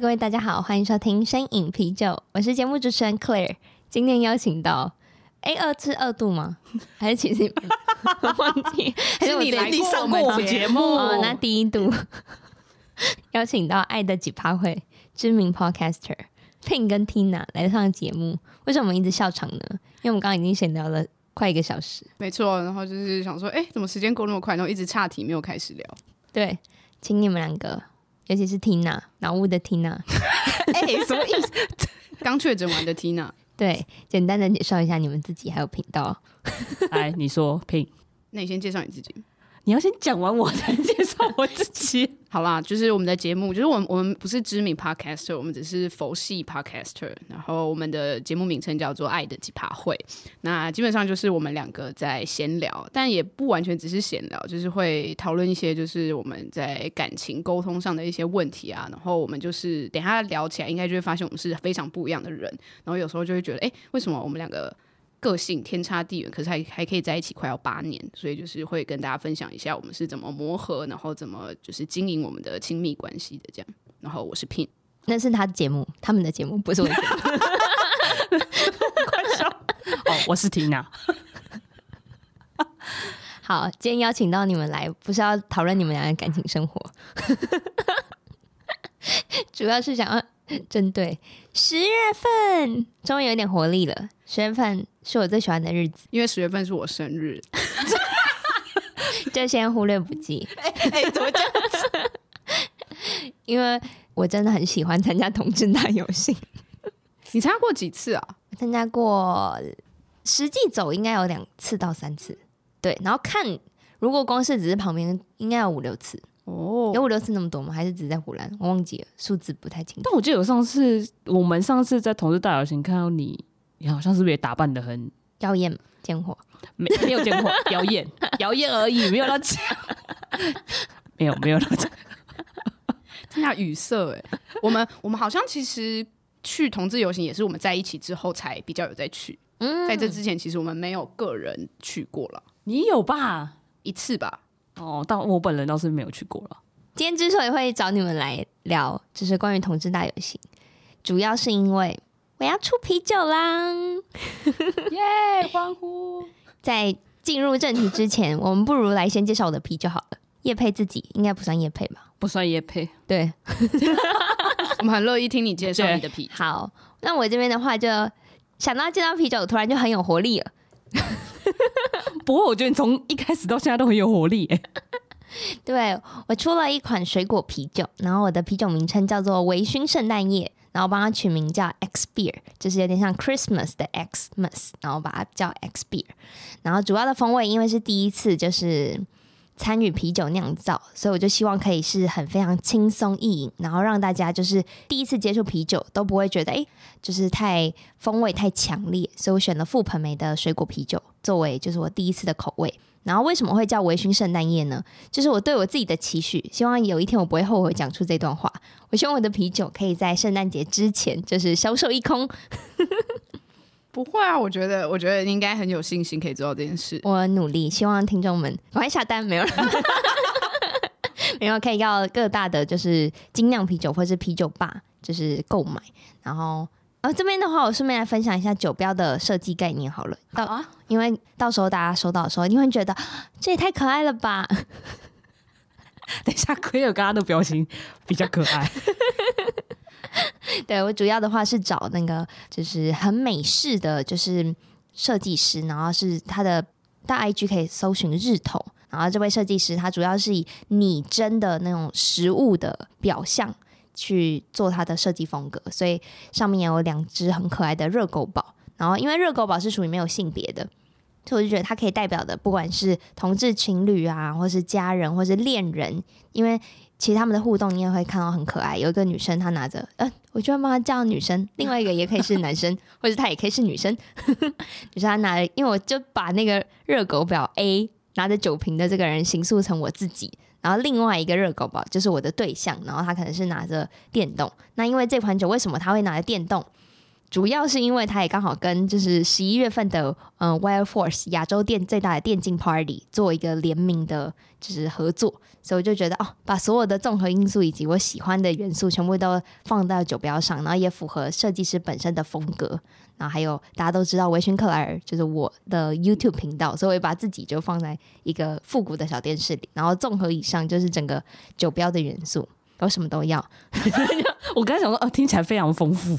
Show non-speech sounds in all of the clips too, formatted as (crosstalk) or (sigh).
各位大家好，欢迎收听身影啤酒，我是节目主持人 Claire。今天邀请到 A 二是二度吗？(laughs) 还是其实 (laughs) 忘记？(laughs) 还是你来上过我们节目？哦，那第一度邀请到爱的几趴会知名 Podcaster Pin 跟 Tina 来上节目。为什么我们一直笑场呢？因为我们刚刚已经闲聊了快一个小时。没错，然后就是想说，哎，怎么时间过那么快？然后一直岔题，没有开始聊。对，请你们两个。尤其是 Tina，脑雾的 Tina，(laughs) 哎、欸，什么意思？(laughs) 刚确诊完的 Tina，对，简单的介绍一下你们自己还有频道。(laughs) 来，你说 Pin，那你先介绍你自己。你要先讲完，我才介绍我自己。(laughs) 好啦，就是我们的节目，就是我们我们不是知名 podcaster，我们只是佛系 podcaster。然后我们的节目名称叫做《爱的几趴会》。那基本上就是我们两个在闲聊，但也不完全只是闲聊，就是会讨论一些就是我们在感情沟通上的一些问题啊。然后我们就是等下聊起来，应该就会发现我们是非常不一样的人。然后有时候就会觉得，哎、为什么我们两个？个性天差地远，可是还还可以在一起快要八年，所以就是会跟大家分享一下我们是怎么磨合，然后怎么就是经营我们的亲密关系的这样。然后我是 Pin，那是他的节目，他们的节目不是我的节目。(laughs) 快笑！哦，我是 Tina。好，今天邀请到你们来，不是要讨论你们俩的感情生活，(laughs) 主要是想要针对十月份，终于有点活力了。十月份是我最喜欢的日子，因为十月份是我生日，(laughs) 就先忽略不计。(laughs) 哎、欸欸，怎么这样子？(laughs) 因为我真的很喜欢参加同志大游行。你参加过几次啊？参加过，实际走应该有两次到三次。对，然后看，如果光是只是旁边，应该有五六次。哦，有五六次那么多吗？还是只在湖南？我忘记了，数字不太清楚。但我记得有上次，我们上次在同志大游行看到你，你好像是不是也打扮的很妖艳贱货？没没有贱货，妖艳妖艳而已，没有到这没有没有到这听下 (laughs) 语塞哎，我们我们好像其实去同志游行也是我们在一起之后才比较有再去。嗯，在这之前其实我们没有个人去过了。你有吧？一次吧。哦，但我本人倒是没有去过了。今天之所以会找你们来聊，就是关于同志大游行，主要是因为我要出啤酒啦！(laughs) 耶，欢呼！在进入正题之前，我们不如来先介绍我的啤酒好了。叶配自己应该不算叶配吧？不算叶配，对。(laughs) 我们很乐意听你介绍你的啤酒。好，那我这边的话就想到介绍啤酒，突然就很有活力了。(laughs) 不过我觉得你从一开始到现在都很有活力。(laughs) 对，我出了一款水果啤酒，然后我的啤酒名称叫做微醺圣诞夜，然后帮它取名叫 X Beer，就是有点像 Christmas 的 Xmas，然后把它叫 X Beer。然后主要的风味因为是第一次就是参与啤酒酿造，所以我就希望可以是很非常轻松易饮，然后让大家就是第一次接触啤酒都不会觉得哎，就是太风味太强烈，所以我选了覆盆梅的水果啤酒。作为就是我第一次的口味，然后为什么会叫微醺圣诞夜呢？就是我对我自己的期许，希望有一天我不会后悔讲出这段话。我希望我的啤酒可以在圣诞节之前就是销售一空。不会啊，我觉得我觉得应该很有信心可以做到这件事。我努力，希望听众们赶快下单，没有了，(laughs) 没有可以要各大的就是精酿啤酒或是啤酒吧就是购买，然后。呃、哦、这边的话，我顺便来分享一下酒标的设计概念好了。到，啊、因为到时候大家收到的时候，你会觉得这也太可爱了吧？(laughs) 等一下，奎尔刚刚的表情比较可爱。(laughs) 对，我主要的话是找那个就是很美式的就是设计师，然后是他的大 IG 可以搜寻日头，然后这位设计师他主要是以拟真的那种食物的表象。去做他的设计风格，所以上面有两只很可爱的热狗堡。然后，因为热狗堡是属于没有性别的，所以我就觉得它可以代表的，不管是同志情侣啊，或是家人，或是恋人，因为其实他们的互动你也会看到很可爱。有一个女生，她拿着，呃，我就会帮她叫女生；另外一个也可以是男生，(laughs) 或者她也可以是女生。(laughs) 就是她拿，因为我就把那个热狗表 A 拿着酒瓶的这个人形塑成我自己，然后另外一个热狗宝就是我的对象，然后他可能是拿着电动。那因为这款酒为什么他会拿着电动？主要是因为它也刚好跟就是十一月份的嗯 Wild Force 亚洲电最大的电竞 Party 做一个联名的，就是合作，所以我就觉得哦，把所有的综合因素以及我喜欢的元素全部都放到酒标上，然后也符合设计师本身的风格，然后还有大家都知道微醺克莱尔就是我的 YouTube 频道，所以我也把自己就放在一个复古的小电视里，然后综合以上就是整个酒标的元素，我什么都要。(laughs) 我刚才想说，哦，听起来非常丰富。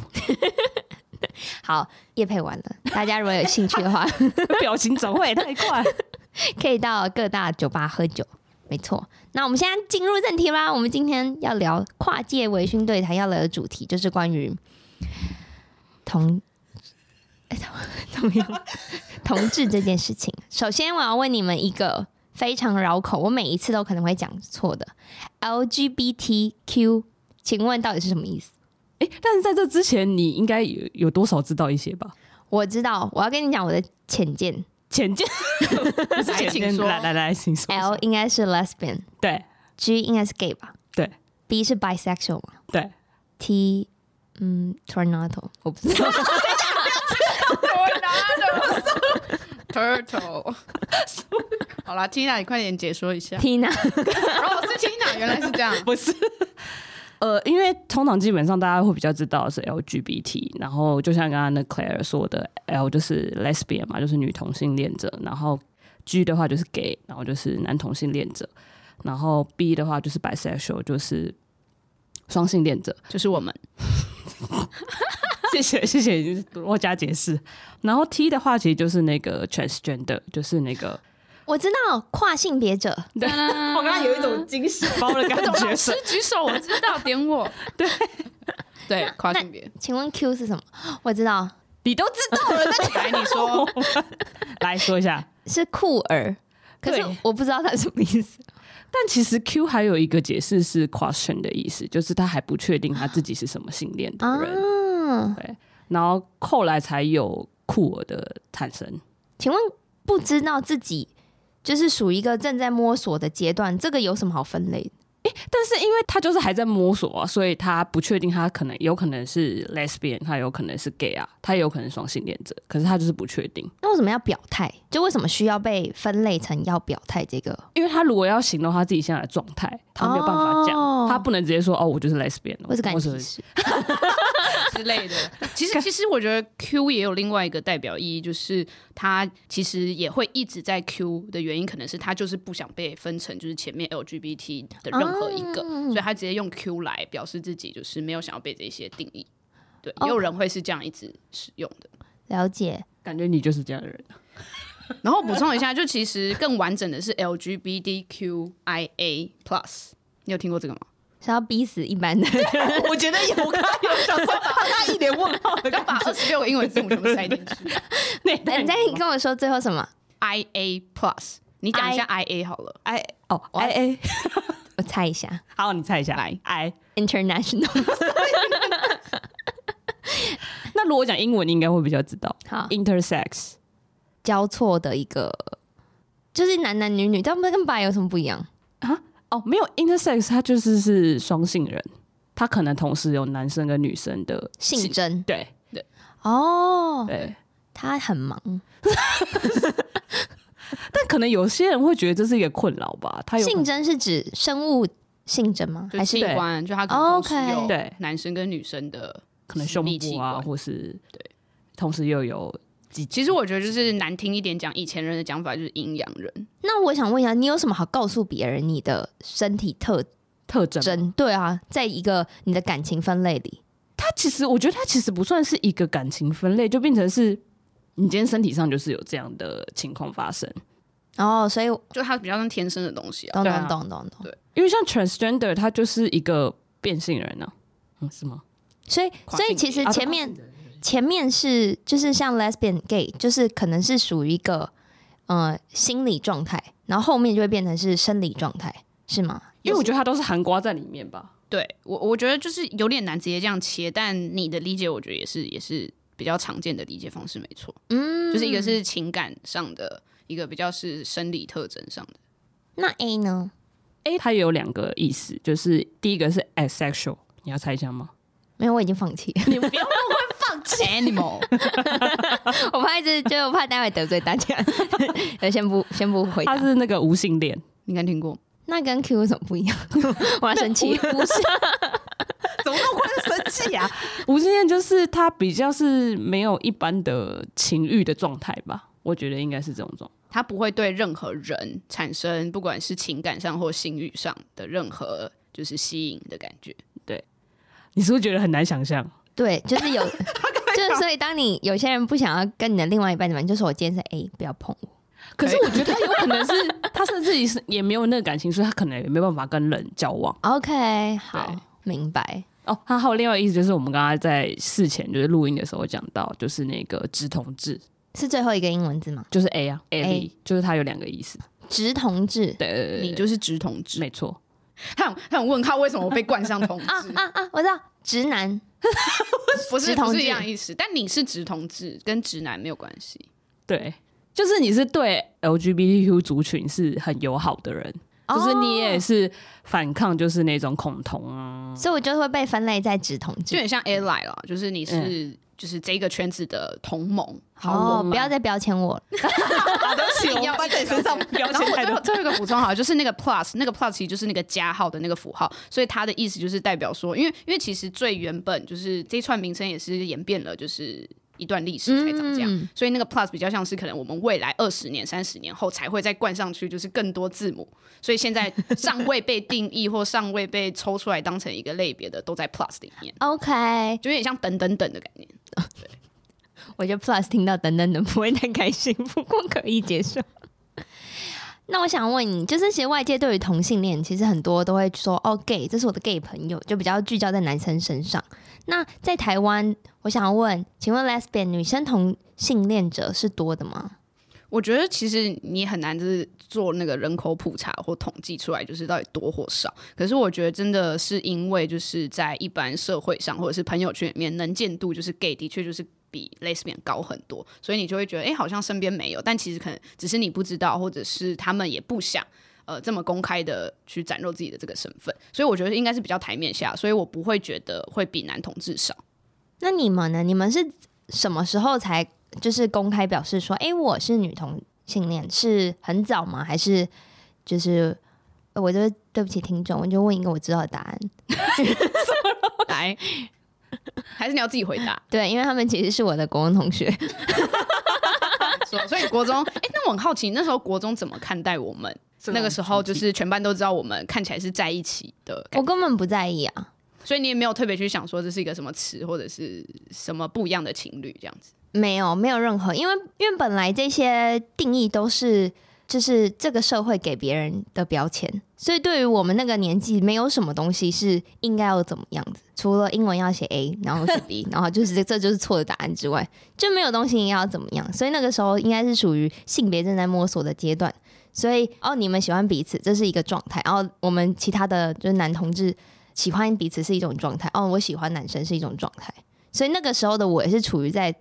(laughs) 好，夜配完了，大家如果有兴趣的话，(laughs) 表情转换也太快，(laughs) 可以到各大酒吧喝酒。没错，那我们现在进入正题啦。我们今天要聊跨界微醺对谈，要聊的主题就是关于同哎怎么样同志这件事情。首先，我要问你们一个非常绕口，我每一次都可能会讲错的 LGBTQ，请问到底是什么意思？哎，但是在这之前，你应该有有多少知道一些吧？我知道，我要跟你讲我的浅见。浅见，(laughs) 来，请说。来来来，请说。L 应该是 lesbian，对。G 应该是 gay 吧？对。B 是 bisexual 嘛？对。T，嗯，tornado，我不知道。(laughs) Tornado，turtle。好了，Tina，你快点解说一下。Tina，哦，是 Tina，原来是这样，不是。呃，因为通常基本上大家会比较知道是 LGBT，然后就像刚刚那 Claire 说的，L 就是 lesbian 嘛，就是女同性恋者，然后 G 的话就是 gay，然后就是男同性恋者，然后 B 的话就是 bisexual，就是双性恋者，就是我们。(laughs) 谢谢谢谢多加解释。然后 T 的话其实就是那个 transgender，就是那个。我知道跨性别者，对，(laughs) 我刚刚有一种惊喜 (laughs) 包的感觉。(laughs) 老师举手，我知道，点我。对对，跨性别。请问 Q 是什么？我知道，你都知道了。来，你说，来说一下，是酷儿。可是我不知道它什么意思。但其实 Q 还有一个解释是 question 的意思，就是他还不确定他自己是什么性恋的人。对，然后后来才有酷儿的产生。请问不知道自己？就是属于一个正在摸索的阶段，这个有什么好分类但是因为他就是还在摸索啊，所以他不确定他可能有可能是 lesbian，他有可能是 gay 啊，他有可能双性恋者，可是他就是不确定。那为什么要表态？就为什么需要被分类成要表态这个？因为他如果要形容他自己现在的状态，他没有办法讲，哦、他不能直接说哦，我就是 lesbian，或是感情 (laughs) 之类的，(laughs) 其实其实我觉得 Q 也有另外一个代表意义，就是他其实也会一直在 Q 的原因，可能是他就是不想被分成就是前面 LGBT 的任何一个，嗯、所以他直接用 Q 来表示自己就是没有想要被这些定义。对，也有人会是这样一直使用的。了解，感觉你就是这样的人。(laughs) 然后补充一下，就其实更完整的是 LGBTQIA Plus，你有听过这个吗？是要逼死一般的，(laughs) 我觉得有，我刚刚有想说，他一脸问号，要把二十六个英文字母全部塞进去。(laughs) 你再跟我说最后什么？I A Plus，你讲一下 I A 好了。I 哦，I A，(laughs) 我猜一下。好，你猜一下。来，I International。那如果讲英文，你应该会比较知道。好，Intersex，交错的一个，就是男男女女，但不跟 bi 有什么不一样啊？哦，没有 intersex，他就是是双性人，他可能同时有男生跟女生的性征。对对，哦，对，他很忙，(laughs) 但可能有些人会觉得这是一个困扰吧。他有性征是指生物性征吗？还是器官？就他可能同时有对男生跟女生的可能胸部啊，或是对，同时又有。其实我觉得就是难听一点讲，以前人的讲法就是阴阳人。那我想问一下，你有什么好告诉别人你的身体特特征？对啊，在一个你的感情分类里，它其实我觉得它其实不算是一个感情分类，就变成是你今天身体上就是有这样的情况发生。哦，所以就它比较像天生的东西啊。懂懂懂懂懂。对，因为像 transgender，它就是一个变性人呢、啊，嗯，是吗？所以所以其实前面。前面是就是像 lesbian gay，就是可能是属于一个呃心理状态，然后后面就会变成是生理状态，是吗？因为我觉得它都是含瓜在里面吧。对我，我觉得就是有点难直接这样切，但你的理解，我觉得也是也是比较常见的理解方式，没错。嗯，就是一个是情感上的，一个比较是生理特征上的。那 A 呢？A 它也有两个意思，就是第一个是 asexual，你要猜一下吗？没有，我已经放弃。你不要 animal，(laughs) 我怕一直就我怕待会得罪大家，(laughs) 先不先不回答。他是那个无性恋，你应该听过。那跟 Q 为什么不一样？(laughs) 我要生气，不是？怎么那么快生气啊？无性恋就是他比较是没有一般的情欲的状态吧？我觉得应该是这种状态，他不会对任何人产生不管是情感上或性欲上的任何就是吸引的感觉。对，你是不是觉得很难想象？对，就是有，(laughs) 就是所以当你有些人不想要跟你的另外一半怎么样，就是我今天是 A，不要碰我。可是我觉得他有可能是他是自己是也没有那个感情，所以他可能也没办法跟人交往。OK，好，明白。哦，他还有另外一个意思，就是我们刚刚在事前就是录音的时候讲到，就是那个直同志是最后一个英文字吗？就是 A 啊，A，就是他有两个意思，直同志。对，对，对，对，你就是直同志，没错。他很他很问号，为什么我被冠上同志啊啊啊！我知道，直男 (laughs) 不是不是一样意思，但你是直同志，跟直男没有关系。对。就是你是对 LGBTQ 族群是很友好的人，哦、就是你也是反抗，就是那种恐同啊，所以我就会被分类在直同志，就很像 ally 了，就是你是、嗯、就是这个圈子的同盟。好，不要再标签我了，(laughs) 好的，请要在你身上标签。然后我最后最后一个补充好，就是那个 plus，那个 plus 其实就是那个加号的那个符号，所以它的意思就是代表说，因为因为其实最原本就是这串名称也是演变了，就是。一段历史才长这样，嗯、所以那个 plus 比较像是可能我们未来二十年、三十年后才会再冠上去，就是更多字母。所以现在尚未被定义或尚未被抽出来当成一个类别的，都在 plus 里面。OK，就有点像等等等的概念。对，(laughs) 我觉得 plus 听到等等等不会太开心，不过可以接受。那我想问你，就是其实外界对于同性恋，其实很多都会说哦，gay，这是我的 gay 朋友，就比较聚焦在男生身上。那在台湾，我想问，请问 lesbian 女生同性恋者是多的吗？我觉得其实你很难就是做那个人口普查或统计出来，就是到底多或少。可是我觉得真的是因为就是在一般社会上或者是朋友圈里面能见度，就是 gay 的确就是。比 lesbian 高很多，所以你就会觉得，哎、欸，好像身边没有，但其实可能只是你不知道，或者是他们也不想，呃，这么公开的去展露自己的这个身份。所以我觉得应该是比较台面下，所以我不会觉得会比男同志少。那你们呢？你们是什么时候才就是公开表示说，哎、欸，我是女同性恋？是很早吗？还是就是我就对不起听众，我就问一个我知道的答案，(laughs) (laughs) 来。(laughs) 还是你要自己回答？(laughs) 对，因为他们其实是我的国文同学，(laughs) 所以国中，哎、欸，那我很好奇，那时候国中怎么看待我们？那个时候就是全班都知道我们看起来是在一起的，我根本不在意啊，所以你也没有特别去想说这是一个什么词或者是什么不一样的情侣这样子？没有，没有任何，因为因为本来这些定义都是。就是这个社会给别人的标签，所以对于我们那个年纪，没有什么东西是应该要怎么样子，除了英文要写 A，然后是 B，(laughs) 然后就是这这就是错的答案之外，就没有东西应该要怎么样。所以那个时候应该是属于性别正在摸索的阶段。所以哦，你们喜欢彼此，这是一个状态。然后我们其他的就是男同志喜欢彼此是一种状态。哦，我喜欢男生是一种状态。所以那个时候的我也是处于在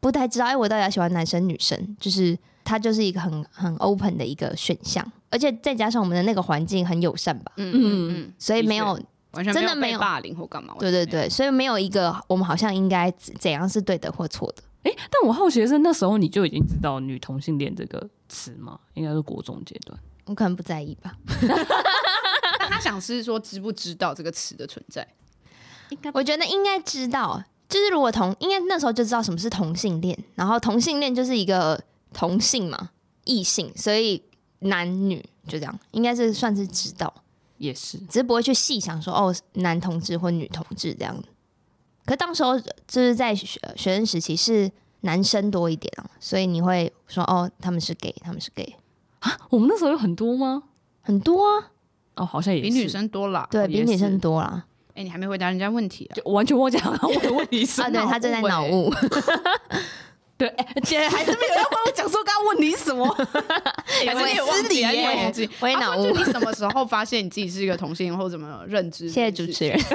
不太知道，哎，我到底要喜欢男生女生，就是。它就是一个很很 open 的一个选项，而且再加上我们的那个环境很友善吧，嗯嗯嗯，所以没有完全真的没有霸凌或干嘛，对对对，所以没有一个我们好像应该怎样是对的或错的。哎、欸，但我好奇的是，那时候你就已经知道女同性恋这个词吗？应该是国中阶段，我可能不在意吧。(laughs) 但他想是说知不知道这个词的存在？应该我觉得应该知道，就是如果同应该那时候就知道什么是同性恋，然后同性恋就是一个。同性嘛，异性，所以男女就这样，应该是算是知道，也是，只是不会去细想说哦，男同志或女同志这样。可当时候就是在学学生时期是男生多一点啊，所以你会说哦，他们是 gay，他们是 gay 啊。我们那时候有很多吗？很多啊，哦，好像也比女生多啦，对，比女生多啦。哎、欸，你还没回答人家问题啊？就完全忘记了我的问题是 (laughs) 啊，对他正在脑雾。对，姐还是没有要帮我讲说，刚刚问你什么？(laughs) 还是你忘记？你忘记？我也脑雾。你什么时候发现你自己是一个同性，或怎么认知？谢谢主持人。(laughs)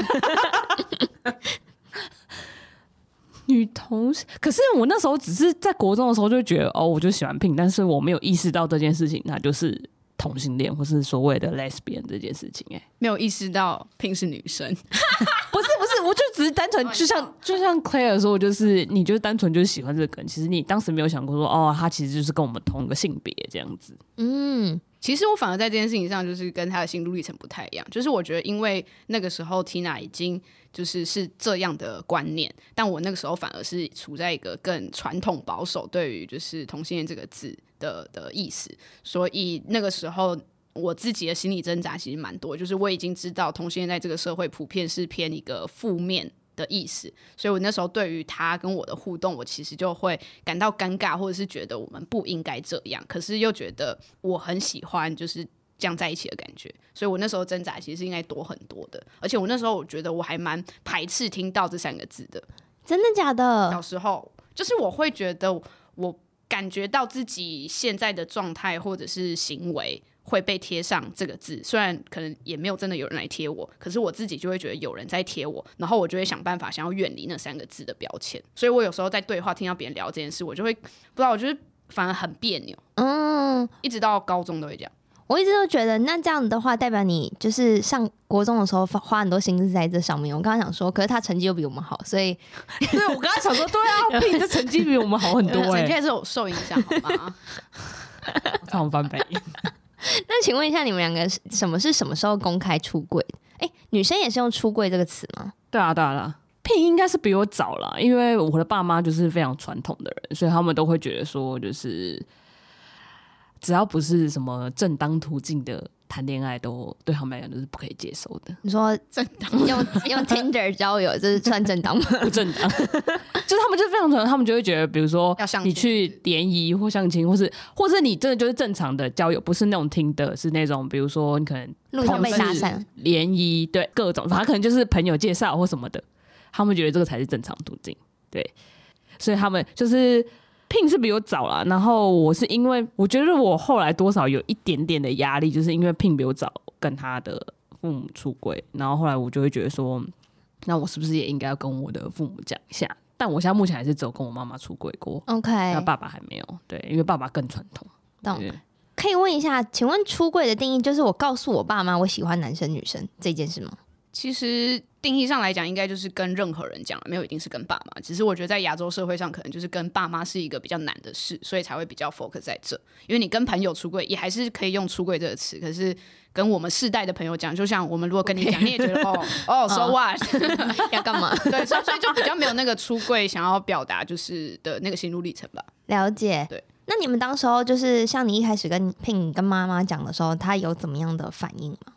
女同，可是我那时候只是在国中的时候就觉得，哦，我就喜欢 Pink，但是我没有意识到这件事情，那就是。同性恋或是所谓的 lesbian 这件事情，欸，哎，没有意识到 Pink 是女生，(laughs) 不是不是，我就只是单纯，就像就像 Claire 说，就是你就是单纯就是喜欢这个人，其实你当时没有想过说，哦，他其实就是跟我们同一个性别这样子。嗯，其实我反而在这件事情上，就是跟他的心路历程不太一样，就是我觉得因为那个时候 Tina 已经。就是是这样的观念，但我那个时候反而是处在一个更传统保守，对于就是同性恋这个字的的意思，所以那个时候我自己的心理挣扎其实蛮多，就是我已经知道同性恋在这个社会普遍是偏一个负面的意思，所以我那时候对于他跟我的互动，我其实就会感到尴尬，或者是觉得我们不应该这样，可是又觉得我很喜欢，就是。这样在一起的感觉，所以我那时候挣扎其实是应该多很多的，而且我那时候我觉得我还蛮排斥听到这三个字的，真的假的？小时候就是我会觉得我感觉到自己现在的状态或者是行为会被贴上这个字，虽然可能也没有真的有人来贴我，可是我自己就会觉得有人在贴我，然后我就会想办法想要远离那三个字的标签，所以我有时候在对话听到别人聊这件事，我就会不知道，我觉得反而很别扭，嗯，一直到高中都会这样。我一直都觉得，那这样的话，代表你就是上国中的时候花花很多心思在这上面。我刚刚想说，可是他成绩又比我们好，所以，(laughs) 对我刚刚想说，对啊，Pink 的成绩比我们好很多，(laughs) 欸，成绩还是有受影响，好吗？(laughs) 看我翻白眼。(laughs) 那请问一下，你们两个什么是什么时候公开出柜？哎，女生也是用出柜这个词吗？对啊，对啊，对啊，Pink 应该是比我早了，因为我的爸妈就是非常传统的人，所以他们都会觉得说，就是。只要不是什么正当途径的谈恋爱，都对他们来讲都是不可以接受的。你说正当用 (laughs) 用 Tinder 交友，这是算正当吗？不正当，(laughs) 就是他们就非常传统，他们就会觉得，比如说你去联谊或相亲，或是或是你真的就是正常的交友，不是那种 Tinder，是那种比如说你可能路上被搭讪、联谊，对各种，反正可能就是朋友介绍或什么的，他们觉得这个才是正常途径。对，所以他们就是。Pink 是比我早啦，然后我是因为我觉得我后来多少有一点点的压力，就是因为 Pink 比我早跟他的父母出轨，然后后来我就会觉得说，那我是不是也应该要跟我的父母讲一下？但我现在目前还是只有跟我妈妈出轨过，OK，那爸爸还没有，对，因为爸爸更传统。懂？可以问一下，请问出柜的定义就是我告诉我爸妈我喜欢男生女生这件事吗？其实定义上来讲，应该就是跟任何人讲，没有一定是跟爸妈。只是我觉得在亚洲社会上，可能就是跟爸妈是一个比较难的事，所以才会比较 focus 在这。因为你跟朋友出柜，也还是可以用出柜这个词。可是跟我们世代的朋友讲，就像我们如果跟你讲，你也觉得哦哦，so what (laughs) 要干嘛？(laughs) 对，所以所以就比较没有那个出柜想要表达就是的那个心路历程吧。了解。对。那你们当时候就是像你一开始跟 Pink 跟妈妈讲的时候，她有怎么样的反应吗？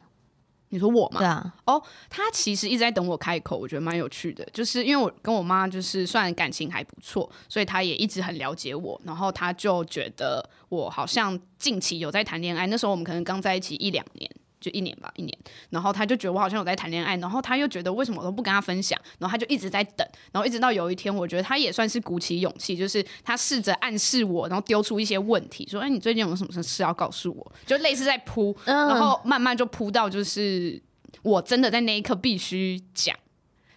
你说我吗？对啊，哦，他其实一直在等我开口，我觉得蛮有趣的，就是因为我跟我妈就是算感情还不错，所以他也一直很了解我，然后他就觉得我好像近期有在谈恋爱，那时候我们可能刚在一起一两年。就一年吧，一年，然后他就觉得我好像有在谈恋爱，然后他又觉得为什么我都不跟他分享，然后他就一直在等，然后一直到有一天，我觉得他也算是鼓起勇气，就是他试着暗示我，然后丢出一些问题，说：“哎，你最近有什么事要告诉我？”就类似在铺，然后慢慢就铺到就是我真的在那一刻必须讲，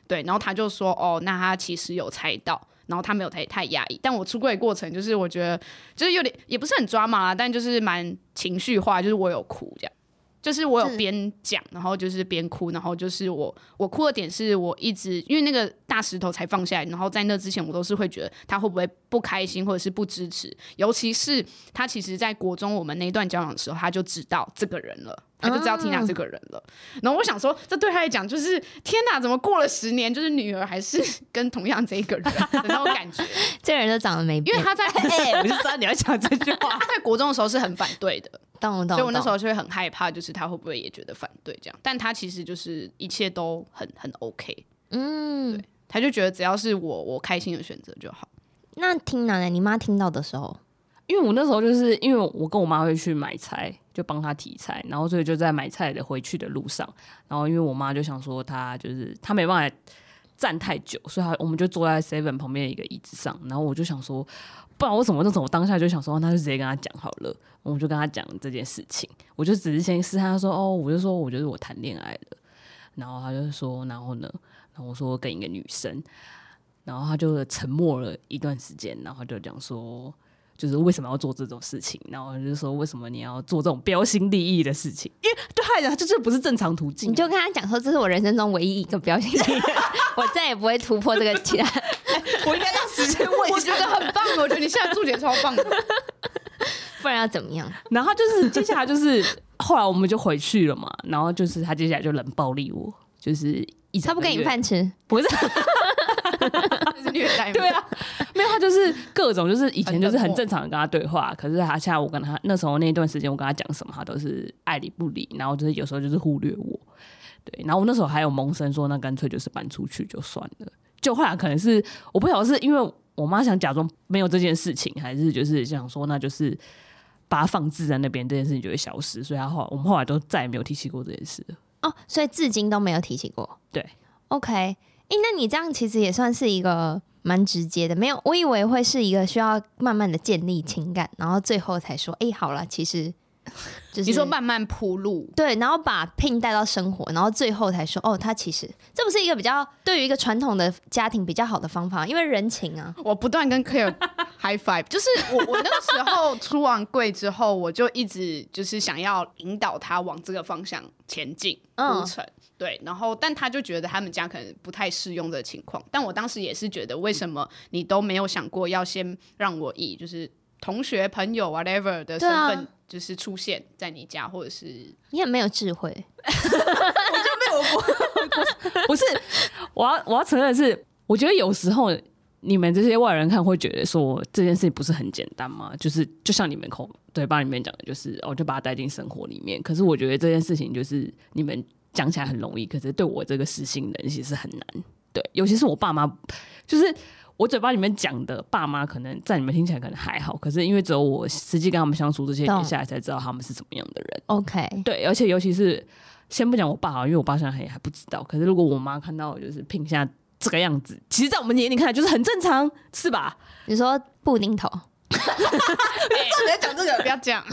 对，然后他就说：“哦，那他其实有猜到，然后他没有太太压抑，但我出柜的过程就是我觉得就是有点也不是很抓马啦，但就是蛮情绪化，就是我有哭这样。”就是我有边讲，然后就是边哭，然后就是我我哭的点是我一直因为那个大石头才放下来，然后在那之前我都是会觉得他会不会不开心或者是不支持，尤其是他其实在国中我们那段交往的时候，他就知道这个人了。他就知道 Tina 这个人了，然后我想说，这对他来讲就是天哪，怎么过了十年，就是女儿还是 (laughs) 跟同样这一个人的那种感觉。(laughs) 这人都长得没，因为他在 (laughs) 哎，我就知道你要讲这句话。他在国中的时候是很反对的，懂懂。所以我那时候就会很害怕，就是他会不会也觉得反对这样？但他其实就是一切都很很 OK，嗯，对，他就觉得只要是我我开心的选择就好。那听奶奶，你妈听到的时候？因为我那时候就是因为我跟我妈会去买菜，就帮她提菜，然后所以就在买菜的回去的路上，然后因为我妈就想说她就是她没办法站太久，所以他我们就坐在 Seven 旁边一个椅子上，然后我就想说，不然我怎么那种我当下就想说，那就直接跟他讲好了，我就跟他讲这件事情，我就只是先试探他说，哦，我就说我觉得我谈恋爱了，然后他就说，然后呢，然后我说跟一个女生，然后他就沉默了一段时间，然后就讲说。就是为什么要做这种事情？然后就是说，为什么你要做这种标新立异的事情？因为对他来讲，这这不是正常途径。你就跟他讲说，这是我人生中唯一一个标新立异，(laughs) 我再也不会突破这个期待。(laughs) 我应该让时间 (laughs) 问。我觉得很棒，我觉得你现在注解超棒的。不然要怎么样？然后就是接下来就是后来我们就回去了嘛。然后就是他接下来就冷暴力我，就是一他不给你饭吃，不是。(laughs) 是虐待吗？对啊，没有他就是各种，就是以前就是很正常的跟他对话，可是他现在我跟他那时候那一段时间，我跟他讲什么，他都是爱理不理，然后就是有时候就是忽略我，对，然后我那时候还有萌生说，那干脆就是搬出去就算了。就后来可能是我不晓得是因为我妈想假装没有这件事情，还是就是想说那就是把它放置在那边，这件事情就会消失，所以他后来我们后来都再也没有提起过这件事了。哦，所以至今都没有提起过。对，OK。哎、欸，那你这样其实也算是一个蛮直接的，没有，我以为会是一个需要慢慢的建立情感，然后最后才说，哎、欸，好了，其实 (laughs) 就是你说慢慢铺路，对，然后把 Pin 带到生活，然后最后才说，哦，他其实这不是一个比较对于一个传统的家庭比较好的方法，因为人情啊。我不断跟 Claire (laughs) high five，就是我我那个时候出完柜之后，我就一直就是想要引导他往这个方向前进铺陈。嗯对，然后但他就觉得他们家可能不太适用这个情况，但我当时也是觉得，为什么你都没有想过要先让我以就是同学、朋友 whatever 的身份，就是出现在你家，或者是你很没有智慧，(laughs) 我就没有过，(laughs) 不是，我要我要承认的是，我觉得有时候你们这些外人看会觉得说这件事情不是很简单吗？就是就像你们口嘴巴里面讲的，就是我就把它带进生活里面，可是我觉得这件事情就是你们。讲起来很容易，可是对我这个实心人其实很难。对，尤其是我爸妈，就是我嘴巴里面讲的爸妈，可能在你们听起来可能还好，可是因为只有我实际跟他们相处这些年下来，才知道他们是怎么样的人。OK，对，而且尤其是先不讲我爸，因为我爸现在还还不知道。可是如果我妈看到就是聘下这个样子，其实，在我们眼里看来就是很正常，是吧？你说布丁头。哈哈哈哈讲这个不要讲，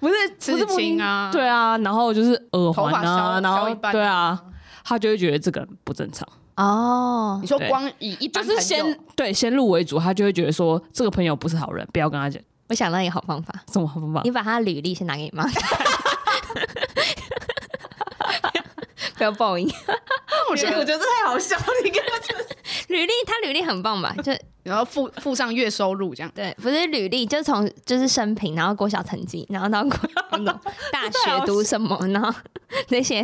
不是刺青啊，对啊，然后就是耳环啊，然后对啊，他就会觉得这个不正常。哦。你说光以一般就是先对先入为主，他就会觉得说这个朋友不是好人，不要跟他讲。我想到一个好方法，什么好方法？你把他履历先拿给你妈。看，不要报应。(laughs) 我觉得我觉得这太好笑了，你给我履历，他履历很棒吧？就然后附附上月收入这样。对，不是履历，就从就是生平，然后国小成绩，然后到大学读什么，然后那些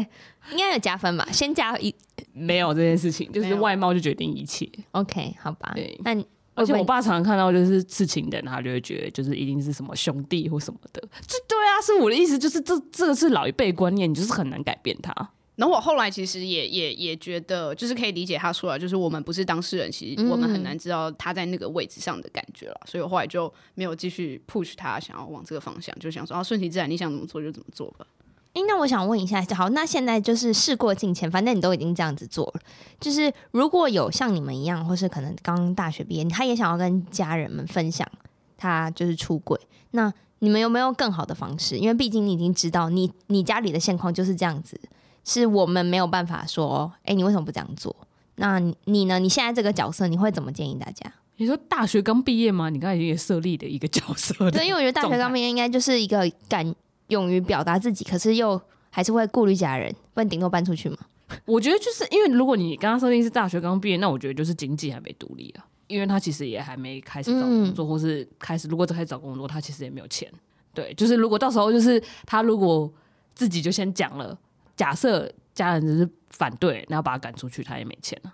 应该有加分吧？先加一没有这件事情，就是外貌就决定一切。OK，好吧。对，那而且我爸常常看到就是刺青的，他就会觉得就是一定是什么兄弟或什么的。这对啊，是我的意思，就是这这个是老一辈观念，你就是很难改变它。然后我后来其实也也也觉得，就是可以理解他说的，就是我们不是当事人，其实我们很难知道他在那个位置上的感觉了。嗯、所以我后来就没有继续 push 他，想要往这个方向，就想说啊，顺其自然，你想怎么做就怎么做吧。诶，那我想问一下，好，那现在就是事过境迁，反正你都已经这样子做了，就是如果有像你们一样，或是可能刚大学毕业，他也想要跟家人们分享他就是出轨，那你们有没有更好的方式？因为毕竟你已经知道你你家里的现况就是这样子。是我们没有办法说，哎、欸，你为什么不这样做？那你呢？你现在这个角色，你会怎么建议大家？你说大学刚毕业吗？你刚才已经设立的一个角色。对，因为我觉得大学刚毕业应该就是一个敢勇于表达自己，可是又还是会顾虑家人，不然顶多搬出去嘛。我觉得就是因为如果你刚刚设定是大学刚毕业，那我觉得就是经济还没独立啊，因为他其实也还没开始找工作，嗯、或是开始如果开始找工作，他其实也没有钱。对，就是如果到时候就是他如果自己就先讲了。假设家人只是反对，然后把他赶出去，他也没钱了。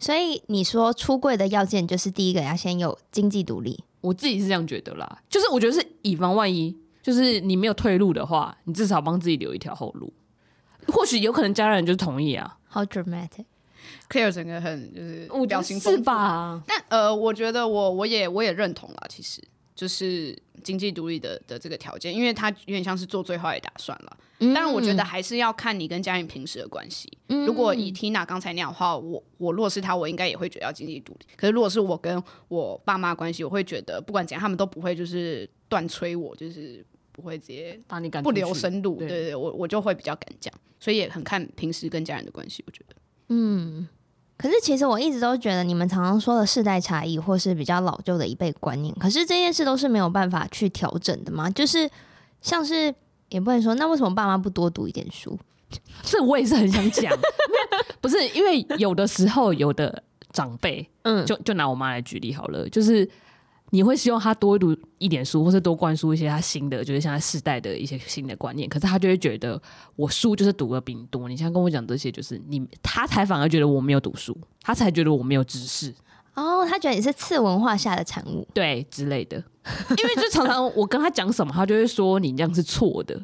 所以你说出柜的要件就是第一个要先有经济独立，我自己是这样觉得啦。就是我觉得是以防万一，就是你没有退路的话，你至少帮自己留一条后路。或许有可能家人就同意啊。好 dramatic，Claire 整个很就是我表情是吧？但呃，我觉得我我也我也认同啦，其实。就是经济独立的的这个条件，因为他有点像是做最坏的打算了。嗯，但我觉得还是要看你跟家人平时的关系。嗯，如果以 Tina 刚才那样的话，我我如果是他，我应该也会觉得要经济独立。可是如果是我跟我爸妈关系，我会觉得不管怎样，他们都不会就是断催我，就是不会直接把你赶不留生路。对对对，我我就会比较敢讲，所以也很看平时跟家人的关系。我觉得，嗯。可是其实我一直都觉得，你们常常说的世代差异，或是比较老旧的一辈观念，可是这件事都是没有办法去调整的吗？就是像是也不能说，那为什么爸妈不多读一点书？这我也是很想讲，(laughs) 不是因为有的时候有的长辈，嗯，就就拿我妈来举例好了，就是。你会希望他多读一点书，或是多灌输一些他新的，就是现在世代的一些新的观念。可是他就会觉得，我书就是读的比你多。你现在跟我讲这些，就是你他才反而觉得我没有读书，他才觉得我没有知识。哦，他觉得你是次文化下的产物，对之类的。因为就常常我跟他讲什么，他就会说你这样是错的。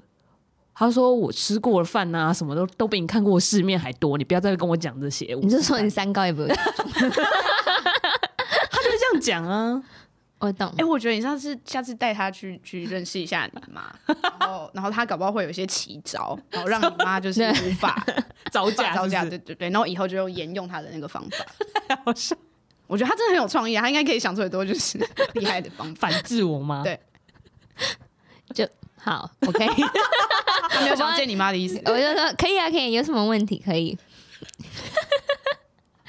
他说我吃过的饭啊，什么都都比你看过世面还多。你不要再跟我讲这些。你就说你三高也不会，他就会这样讲啊。我懂，哎、欸，我觉得你上次下次带他去去认识一下你妈，(laughs) 然后然后他搞不好会有一些奇招，然后让你妈就 (laughs) 是 (laughs) 无法招架，招架，对对对，然后以后就用沿用他的那个方法。好笑，我觉得他真的很有创意啊，他应该可以想出很多就是厉害的方法反制我妈。对，就好，OK。他没有想见你妈的意思，我就说可以啊，可以，有什么问题可以。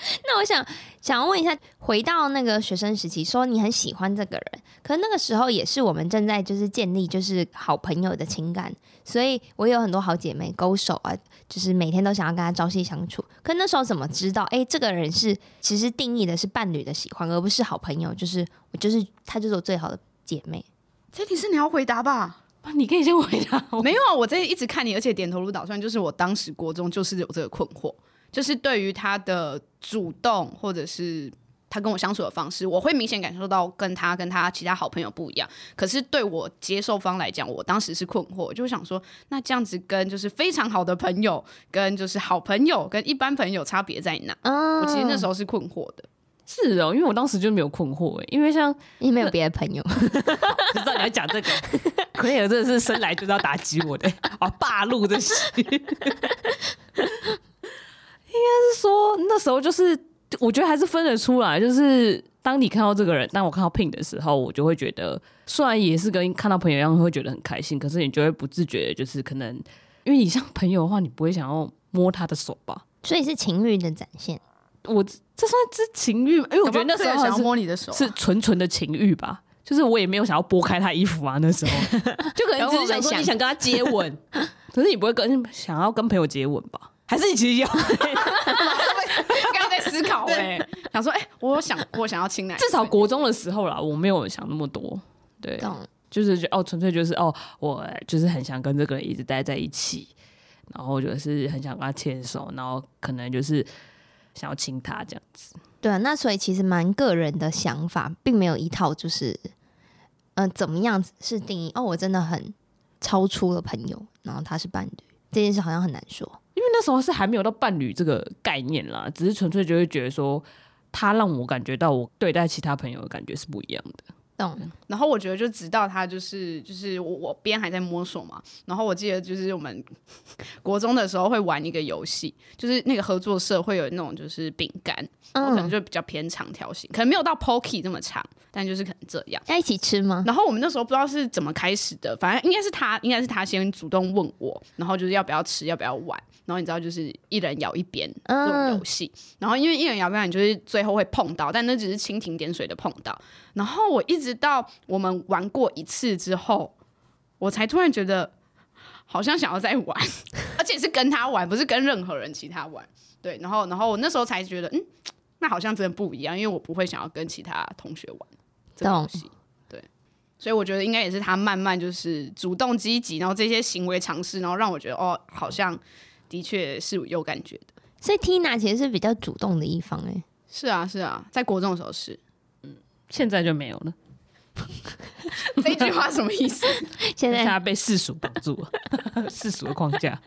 (laughs) 那我想想要问一下，回到那个学生时期，说你很喜欢这个人，可是那个时候也是我们正在就是建立就是好朋友的情感，所以我有很多好姐妹勾手啊，就是每天都想要跟他朝夕相处。可那时候怎么知道，哎、欸，这个人是其实定义的是伴侣的喜欢，而不是好朋友，就是我就是他就是我最好的姐妹。这题是你要回答吧？你可以先回答。没有啊，我在一直看你，而且点头如捣蒜，就是我当时国中就是有这个困惑。就是对于他的主动，或者是他跟我相处的方式，我会明显感受到跟他跟他其他好朋友不一样。可是对我接受方来讲，我当时是困惑，就想说，那这样子跟就是非常好的朋友，跟就是好朋友，跟一般朋友差别在哪？嗯，我其实那时候是困惑的。是哦，因为我当时就没有困惑哎，因为像你没有别的朋友，(laughs) 知道你要讲这个，可以，真的是生来就是要打击我的，啊，(laughs) 霸路这些。应该是说那时候就是，我觉得还是分得出来。就是当你看到这个人，当我看到 Pink 的时候，我就会觉得，虽然也是跟看到朋友一样会觉得很开心，可是你就会不自觉的，就是可能因为你像朋友的话，你不会想要摸他的手吧？所以是情欲的展现。我这算是情欲，因为我觉得那时候想要摸你的手，是纯纯的情欲吧。就是我也没有想要拨开他衣服啊，那时候 (laughs) 就可能只是想说你想跟他接吻，(laughs) 可是你不会跟想要跟朋友接吻吧？还是你其实要？(laughs) 刚刚在思考哎、欸，想说哎、欸，我想我想要亲奶，至少国中的时候啦，我没有想那么多。对，懂就是哦，纯粹就是哦，我就是很想跟这个人一直待在一起，然后就是很想跟他牵手，然后可能就是想要亲他这样子。对啊，那所以其实蛮个人的想法，并没有一套就是嗯、呃，怎么样子是定义哦，我真的很超出了朋友，然后他是伴侣，这件事好像很难说。那时候是还没有到伴侣这个概念啦，只是纯粹就会觉得说，他让我感觉到我对待其他朋友的感觉是不一样的。懂。然后我觉得就直到他就是就是我我边还在摸索嘛，然后我记得就是我们国中的时候会玩一个游戏，就是那个合作社会有那种就是饼干，我可能就比较偏长条形，可能没有到 pokey 这么长。但就是可能这样，要一起吃吗？然后我们那时候不知道是怎么开始的，反正应该是他，应该是他先主动问我，然后就是要不要吃，要不要玩。然后你知道，就是一人咬一边这种游戏。嗯、然后因为一人咬一边，你就是最后会碰到，但那只是蜻蜓点水的碰到。然后我一直到我们玩过一次之后，我才突然觉得好像想要再玩，(laughs) 而且是跟他玩，不是跟任何人其他玩。对，然后然后我那时候才觉得，嗯，那好像真的不一样，因为我不会想要跟其他同学玩这。东西对，所以我觉得应该也是他慢慢就是主动积极，然后这些行为尝试，然后让我觉得哦，好像的确是有感觉的。所以 Tina 其实是比较主动的一方，哎，是啊，是啊，在国中的时候是，嗯，现在就没有了。(laughs) 这句话什么意思？(laughs) 现在他被世俗绑住了，(laughs) 世俗的框架。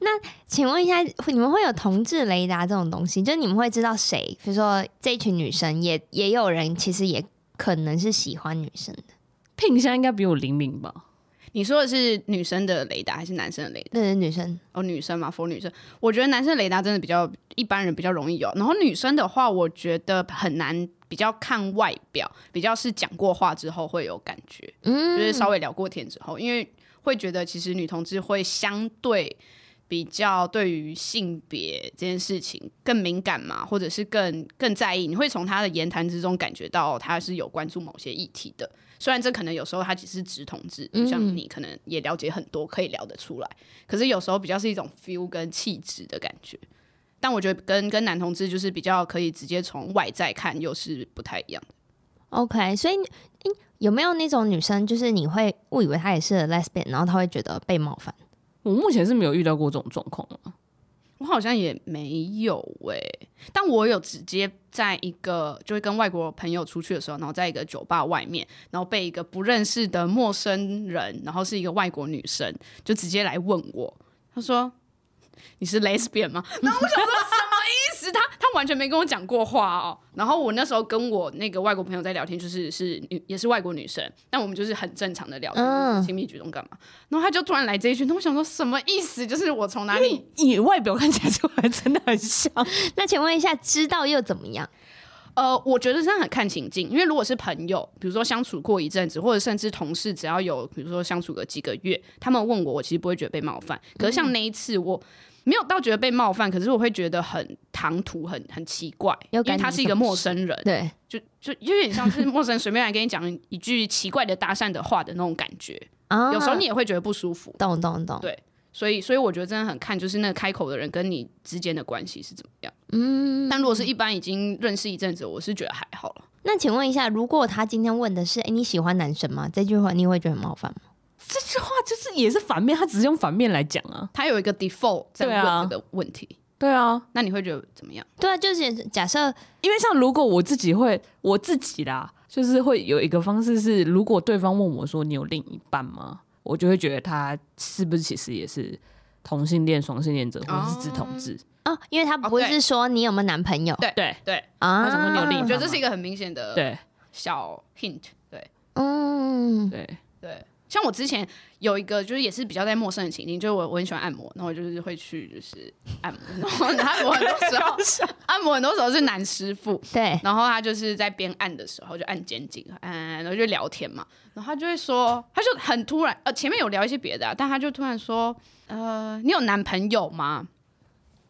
那请问一下，你们会有同志雷达这种东西？就你们会知道谁？比如说这一群女生也，也也有人其实也。可能是喜欢女生的现在应该比我灵敏吧？你说的是女生的雷达还是男生的雷达？那是，女生哦，女生嘛，for 女生，我觉得男生雷达真的比较一般人比较容易有，然后女生的话，我觉得很难，比较看外表，比较是讲过话之后会有感觉，嗯，就是稍微聊过天之后，因为会觉得其实女同志会相对比较对于性别这件事情更敏感嘛，或者是更更在意，你会从她的言谈之中感觉到她是有关注某些议题的。虽然这可能有时候他只是直同志，像你可能也了解很多，可以聊得出来。嗯、可是有时候比较是一种 feel 跟气质的感觉。但我觉得跟跟男同志就是比较可以直接从外在看，又是不太一样的。OK，所以有没有那种女生，就是你会误以为她也是 lesbian，然后她会觉得被冒犯？我目前是没有遇到过这种状况。我好像也没有喂、欸，但我有直接在一个就会跟外国朋友出去的时候，然后在一个酒吧外面，然后被一个不认识的陌生人，然后是一个外国女生，就直接来问我，她说：“你是 lesbian 吗？” (laughs) 然后我想说。他他完全没跟我讲过话哦，然后我那时候跟我那个外国朋友在聊天，就是是女也是外国女生，但我们就是很正常的聊天，亲密举动干嘛？然后他就突然来这一句，那我想说什么意思？就是我从哪里？(laughs) 你外表看起来就还真的很像。那请问一下，知道又怎么样？呃，我觉得真的很看情境，因为如果是朋友，比如说相处过一阵子，或者甚至同事，只要有比如说相处个几个月，他们问我，我其实不会觉得被冒犯。可是像那一次我。没有到觉得被冒犯，可是我会觉得很唐突，很很奇怪，因为他是一个陌生人，对，就就有点像是陌生人随便来跟你讲一句奇怪的搭讪的话的那种感觉，啊，有时候你也会觉得不舒服，懂懂懂，对，所以所以我觉得真的很看就是那个开口的人跟你之间的关系是怎么样，嗯，但如果是一般已经认识一阵子，我是觉得还好了。那请问一下，如果他今天问的是，哎，你喜欢男生吗？这句话你会觉得很冒犯吗？这句话就是也是反面，他只是用反面来讲啊。他有一个 default 在问这个问题。对啊，那你会觉得怎么样？对啊，就是假设，因为像如果我自己会，我自己啦，就是会有一个方式是，如果对方问我说你有另一半吗？我就会觉得他是不是其实也是同性恋、双性恋者，或者是直同志啊？因为他不是说你有没有男朋友？对对对啊，为什么你有另一半？我觉得这是一个很明显的对小 hint。对，嗯，对对。像我之前有一个，就是也是比较在陌生的情境，就是我我很喜欢按摩，然后我就是会去就是按摩，然后按摩很多时候 (laughs) 按摩很多时候是男师傅，对，然后他就是在边按的时候就按肩颈，按，然后就聊天嘛，然后他就会说，他就很突然，呃，前面有聊一些别的，啊，但他就突然说，呃，你有男朋友吗？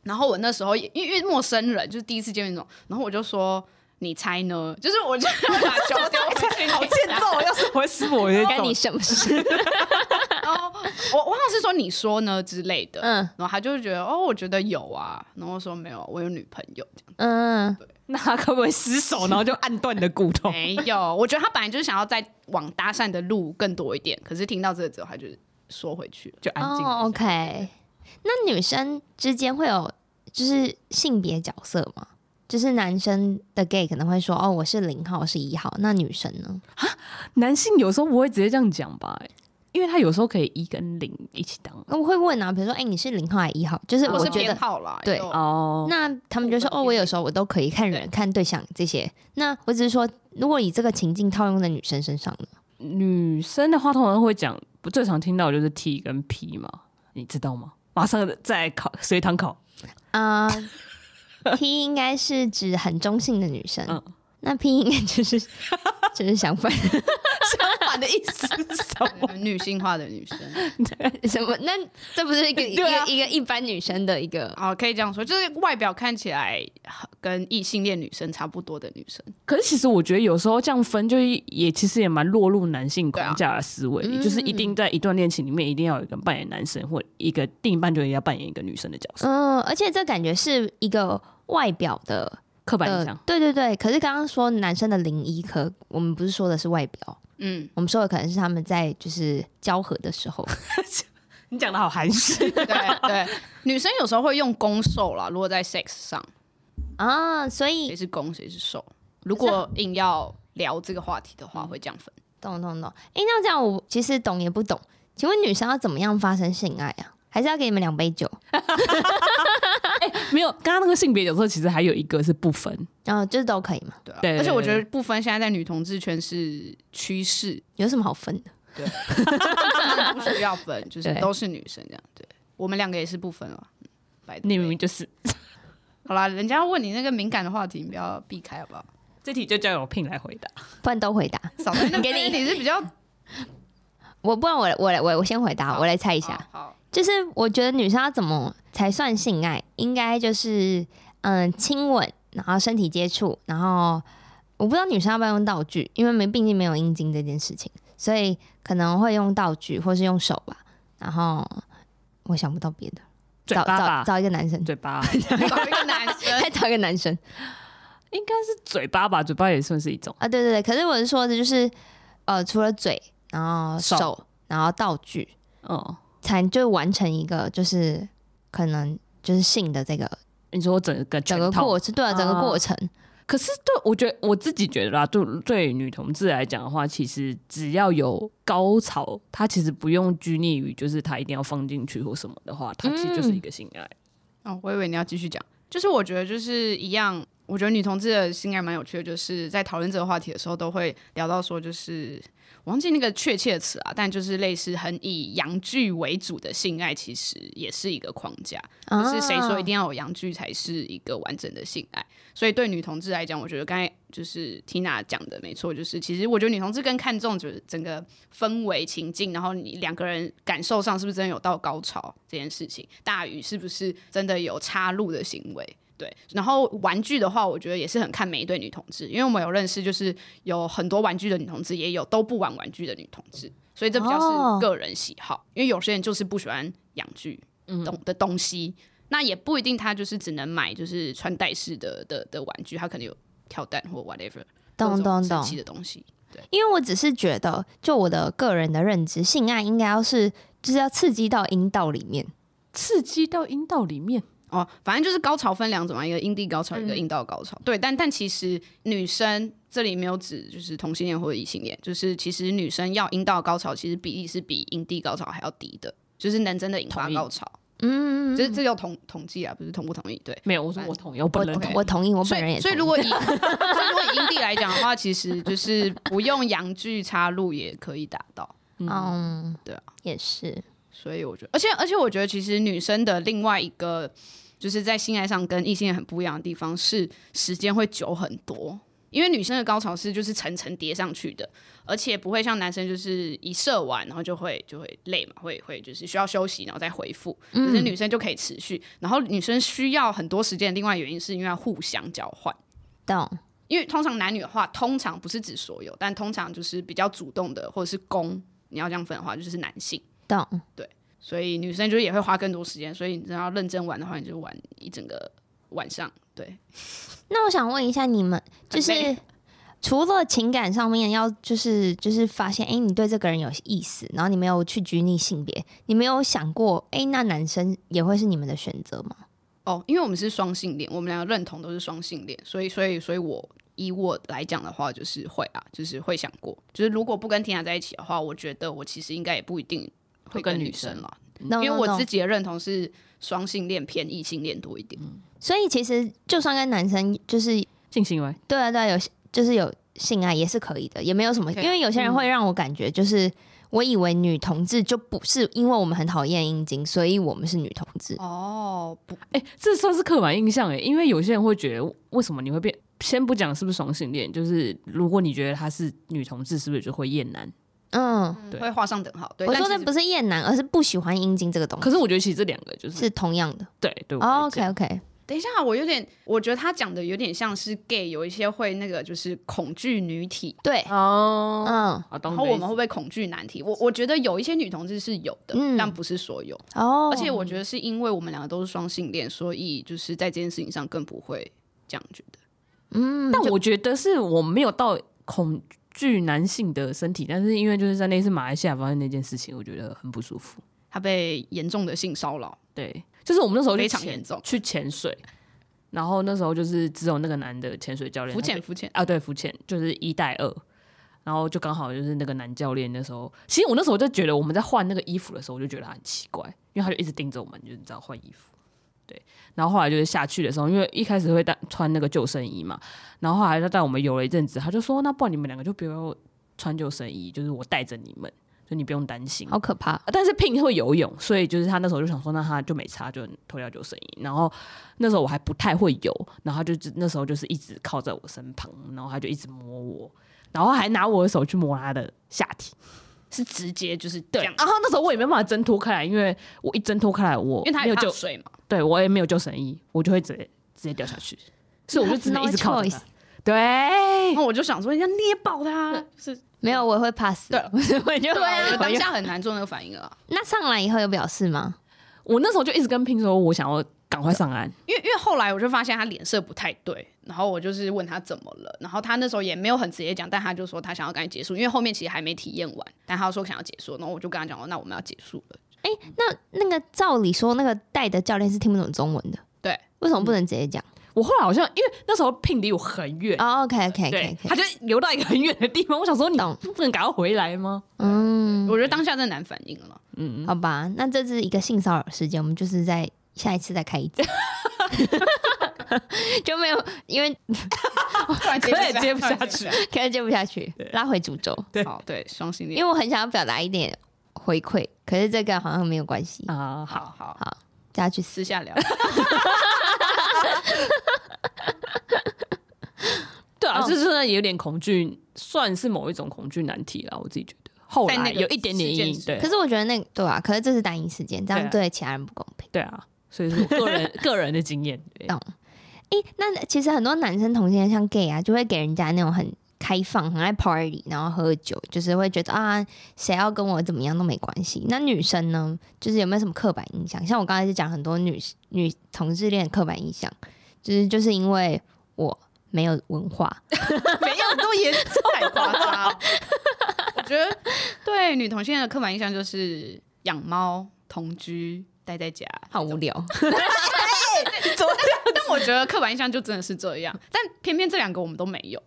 然后我那时候也因为陌生人，就是第一次见面那种，然后我就说。你猜呢？就是我就把球丢回去，好欠揍！要是 (laughs) 我会师傅，我 (laughs) 就干你什么事？然 (laughs) 后我我好像是说你说呢之类的，嗯，然后他就会觉得哦，我觉得有啊，然后说没有，我有女朋友这样，嗯，对，那他可不可以失手，然后就按断你的骨头？没有，我觉得他本来就是想要再往搭讪的路更多一点，可是听到这个之后，他就缩回去了，就安静。哦，OK，那女生之间会有就是性别角色吗？就是男生的 gay 可能会说哦，我是零号，我是一号。那女生呢？啊，男性有时候不会直接这样讲吧？因为他有时候可以一跟零一起当。我会问啊，比如说，哎、欸，你是零号还是一号？就是我觉得号啦，对哦。那他们就说哦，我有时候我都可以看人、看对象这些。那我只是说，如果以这个情境套用在女生身上呢？女生的话通常会讲，不最常听到就是 T 跟 P 嘛，你知道吗？马上再考随堂考啊。Uh, T 应该是指很中性的女生，那拼音就是 (laughs) 就是相反，相反的意思是什么？(laughs) 女性化的女生，对什么？那这不是一个、(laughs) 啊、一个一个一般女生的一个？哦，可以这样说，就是外表看起来跟异性恋女生差不多的女生。可是其实我觉得有时候这样分，就也其实也蛮落入男性框架的思维就是一定在一段恋情里面，一定要有一个扮演男生，或一个另一半就一定要扮演一个女生的角色。嗯，而且这感觉是一个。外表的刻板印象，对对对。可是刚刚说男生的零一科，我们不是说的是外表，嗯，我们说的可能是他们在就是交合的时候。(laughs) 你讲的好含蓄，(laughs) 对对。女生有时候会用攻受啦，如果在 sex 上啊，所以谁是攻谁是受？如果硬要聊这个话题的话，会这样分。懂懂懂。哎，那这样我其实懂也不懂。请问女生要怎么样发生性爱啊？还是要给你们两杯酒？欸、(laughs) 没有，刚刚那个个性别角色其实还有一个是不分，然后就是都可以嘛。对而且我觉得不分现在在女同志圈是趋势，有什么好分的？对，(laughs) 不需要分，(laughs) 就是都是女生这样。对，我们两个也是不分了。嗯，你明明就是。好啦，人家要问你那个敏感的话题，你不要避开好不好？这题就交由 Pin 来回答，不然都回答。少在那给你，你是比较，我不然我我我我先回答，我来猜一下。好，就是我觉得女生要怎么才算性爱？应该就是嗯亲吻，然后身体接触，然后我不知道女生要不要用道具，因为没毕竟没有阴茎这件事情，所以可能会用道具或是用手吧。然后我想不到别的。嘴巴吧，找找一个男生，嘴巴，找一个男生，(laughs) (laughs) 再找一个男生，应该是嘴巴吧，嘴巴也算是一种啊。对对对，可是我是说的就是，呃，除了嘴，然后手，手然后道具，哦，才就完成一个就是可能就是性的这个，你说整个整个过程，对啊，整个过程。啊可是，对我觉得我自己觉得啦，对对女同志来讲的话，其实只要有高潮，她其实不用拘泥于就是她一定要放进去或什么的话，她其实就是一个性爱。嗯、哦，我以为你要继续讲，就是我觉得就是一样，我觉得女同志的性爱蛮有趣的，就是在讨论这个话题的时候，都会聊到说，就是。忘记那个确切词啊，但就是类似很以阳具为主的性爱，其实也是一个框架。可、啊、是谁说一定要有阳具才是一个完整的性爱？所以对女同志来讲，我觉得刚才就是 Tina 讲的没错，就是其实我觉得女同志更看重就是整个氛围情境，然后你两个人感受上是不是真的有到高潮这件事情，大于是不是真的有插入的行为。对，然后玩具的话，我觉得也是很看每一对女同志，因为我们有认识，就是有很多玩具的女同志，也有都不玩玩具的女同志，所以这比较是个人喜好。哦、因为有些人就是不喜欢养具懂的东西，嗯、那也不一定他就是只能买就是穿戴式的的的玩具，他可能有跳蛋或 whatever，懂懂懂的东西。对，因为我只是觉得，就我的个人的认知，性爱应该要是就是要刺激到阴道里面，刺激到阴道里面。哦，反正就是高潮分两种嘛，一个阴蒂高潮，一个阴道高潮。嗯、对，但但其实女生这里没有指就是同性恋或者异性恋，就是其实女生要阴道高潮，其实比例是比阴蒂高潮还要低的，就是能真的引发高潮。嗯，这这叫统统计啊，不是同不同意？对，没有，我说我同意，我本人同意，我同意，我本人也。所以如果以 (laughs) 所以如果以阴蒂来讲的话，其实就是不用阳具插入也可以达到。嗯，对啊，也是。所以我觉得，而且而且我觉得，其实女生的另外一个。就是在性爱上跟异性恋很不一样的地方是时间会久很多，因为女生的高潮是就是层层叠上去的，而且不会像男生就是一射完然后就会就会累嘛，会会就是需要休息然后再回复，可是女生就可以持续，然后女生需要很多时间，另外原因是因为要互相交换，懂？因为通常男女的话，通常不是指所有，但通常就是比较主动的或者是攻，你要这样分的话，就是男性，懂？对。所以女生就也会花更多时间，所以你只要认真玩的话，你就玩一整个晚上。对，(laughs) 那我想问一下你们，就是除了情感上面要，就是就是发现，哎、欸，你对这个人有意思，然后你没有去拘泥性别，你没有想过，哎、欸，那男生也会是你们的选择吗？哦，因为我们是双性恋，我们两个认同都是双性恋，所以，所以，所以我以我来讲的话，就是会啊，就是会想过，就是如果不跟 Tina 在一起的话，我觉得我其实应该也不一定。会跟女生嘛，因为我自己的认同是双性恋偏异性恋多一点，所以其实就算跟男生就是性行为，对啊对啊，有就是有性爱也是可以的，也没有什么。因为有些人会让我感觉就是，我以为女同志就不是因为我们很讨厌阴茎，所以我们是女同志。哦，不，哎，这算是刻板印象哎，因为有些人会觉得，为什么你会变？先不讲是不是双性恋，就是如果你觉得他是女同志，是不是就会厌男？嗯，对，会画上等号。对，我说的不是厌男，而是不喜欢阴茎这个东西。可是我觉得其实这两个就是是同样的。对对。Oh, OK OK。等一下，我有点，我觉得他讲的有点像是 gay，有一些会那个就是恐惧女体。对哦，嗯。然后我们会不会恐惧男体？我我觉得有一些女同志是有的，嗯、但不是所有。哦。而且我觉得是因为我们两个都是双性恋，所以就是在这件事情上更不会这样觉得。嗯。但我觉得是我没有到恐。具男性的身体，但是因为就是在那次马来西亚发生那件事情，我觉得很不舒服。他被严重的性骚扰，对，就是我们那时候非常严重去潜水，然后那时候就是只有那个男的潜水教练浮潜浮潜啊，对，浮潜就是一带二，然后就刚好就是那个男教练那时候，其实我那时候就觉得我们在换那个衣服的时候，我就觉得他很奇怪，因为他就一直盯着我们，就是你知道换衣服。对。然后后来就是下去的时候，因为一开始会带穿那个救生衣嘛，然后后来他带我们游了一阵子，他就说：“那不然你们两个就不要穿救生衣，就是我带着你们，就你不用担心。”好可怕！但是 Pink 会游泳，所以就是他那时候就想说，那他就没差，就脱掉救生衣。然后那时候我还不太会游，然后他就那时候就是一直靠在我身旁，然后他就一直摸我，然后还拿我的手去摸他的下体。是直接就是对，然后那时候我也没办法挣脱开来，因为我一挣脱开来，我因为他有救水嘛，对我也没有救生衣，我就会直接直接掉下去，所以我就只能一直靠着他。对，然后我就想说要捏爆他，是没有我会怕死，对，我就对啊，当下很难做那个反应了。那上来以后有表示吗？我那时候就一直跟 Pink 说，我想要。赶快上岸，因为因为后来我就发现他脸色不太对，然后我就是问他怎么了，然后他那时候也没有很直接讲，但他就说他想要赶紧结束，因为后面其实还没体验完，但他说想要结束，然后我就跟他讲说，那我们要结束了。哎、欸，那那个照理说那个带的教练是听不懂中文的，对，为什么不能直接讲？我后来好像因为那时候 Pink 离我很远。哦，OK OK OK，他就留到一个很远的地方，我想说你不能赶快回来吗？嗯，我觉得当下真的难反应了，嗯，好吧，那这是一个性骚扰事件，我们就是在下一次再开一集。(laughs) 就没有，因为可能接不下去，可能接不下去，拉回主轴。对，好，对，双性恋。因为我很想要表达一点回馈，可是这个好像没有关系啊。好好好，大家去私下聊。(laughs) 对啊，就是真的有点恐惧，算是某一种恐惧难题了。我自己觉得，后来有一点点阴影。对，可是我觉得那个对啊，可是这是单一事件，这样对其他人不公平。对啊。所以是我个人 (laughs) 个人的经验，懂？哎、欸，那其实很多男生同性恋像 gay 啊，就会给人家那种很开放、很爱 party，然后喝酒，就是会觉得啊，谁要跟我怎么样都没关系。那女生呢，就是有没有什么刻板印象？像我刚才是讲很多女女同志恋刻板印象，就是就是因为我没有文化，(laughs) 没有那么严重，太夸张。(laughs) 我觉得对女同性恋的刻板印象就是养猫、同居。待在家好无聊，(laughs) (laughs) 怎么但我觉得刻板印象就真的是这样，但偏偏这两个我们都没有。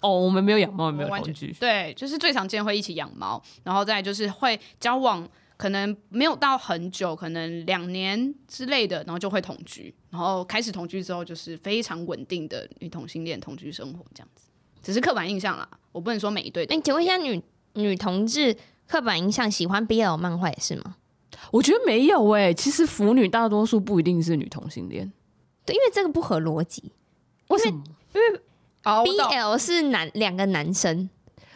哦，我们没有养猫，也没有同居。对，就是最常见会一起养猫，然后再就是会交往，可能没有到很久，可能两年之类的，然后就会同居，然后开始同居之后就是非常稳定的女同性恋同居生活这样子。只是刻板印象啦，我不能说每一对。哎，请问一下女，女女同志刻板印象喜欢 BL 漫画也是吗？我觉得没有哎、欸，其实腐女大多数不一定是女同性恋，对，因为这个不合逻辑。为什么？因为 BL 是男两个男生，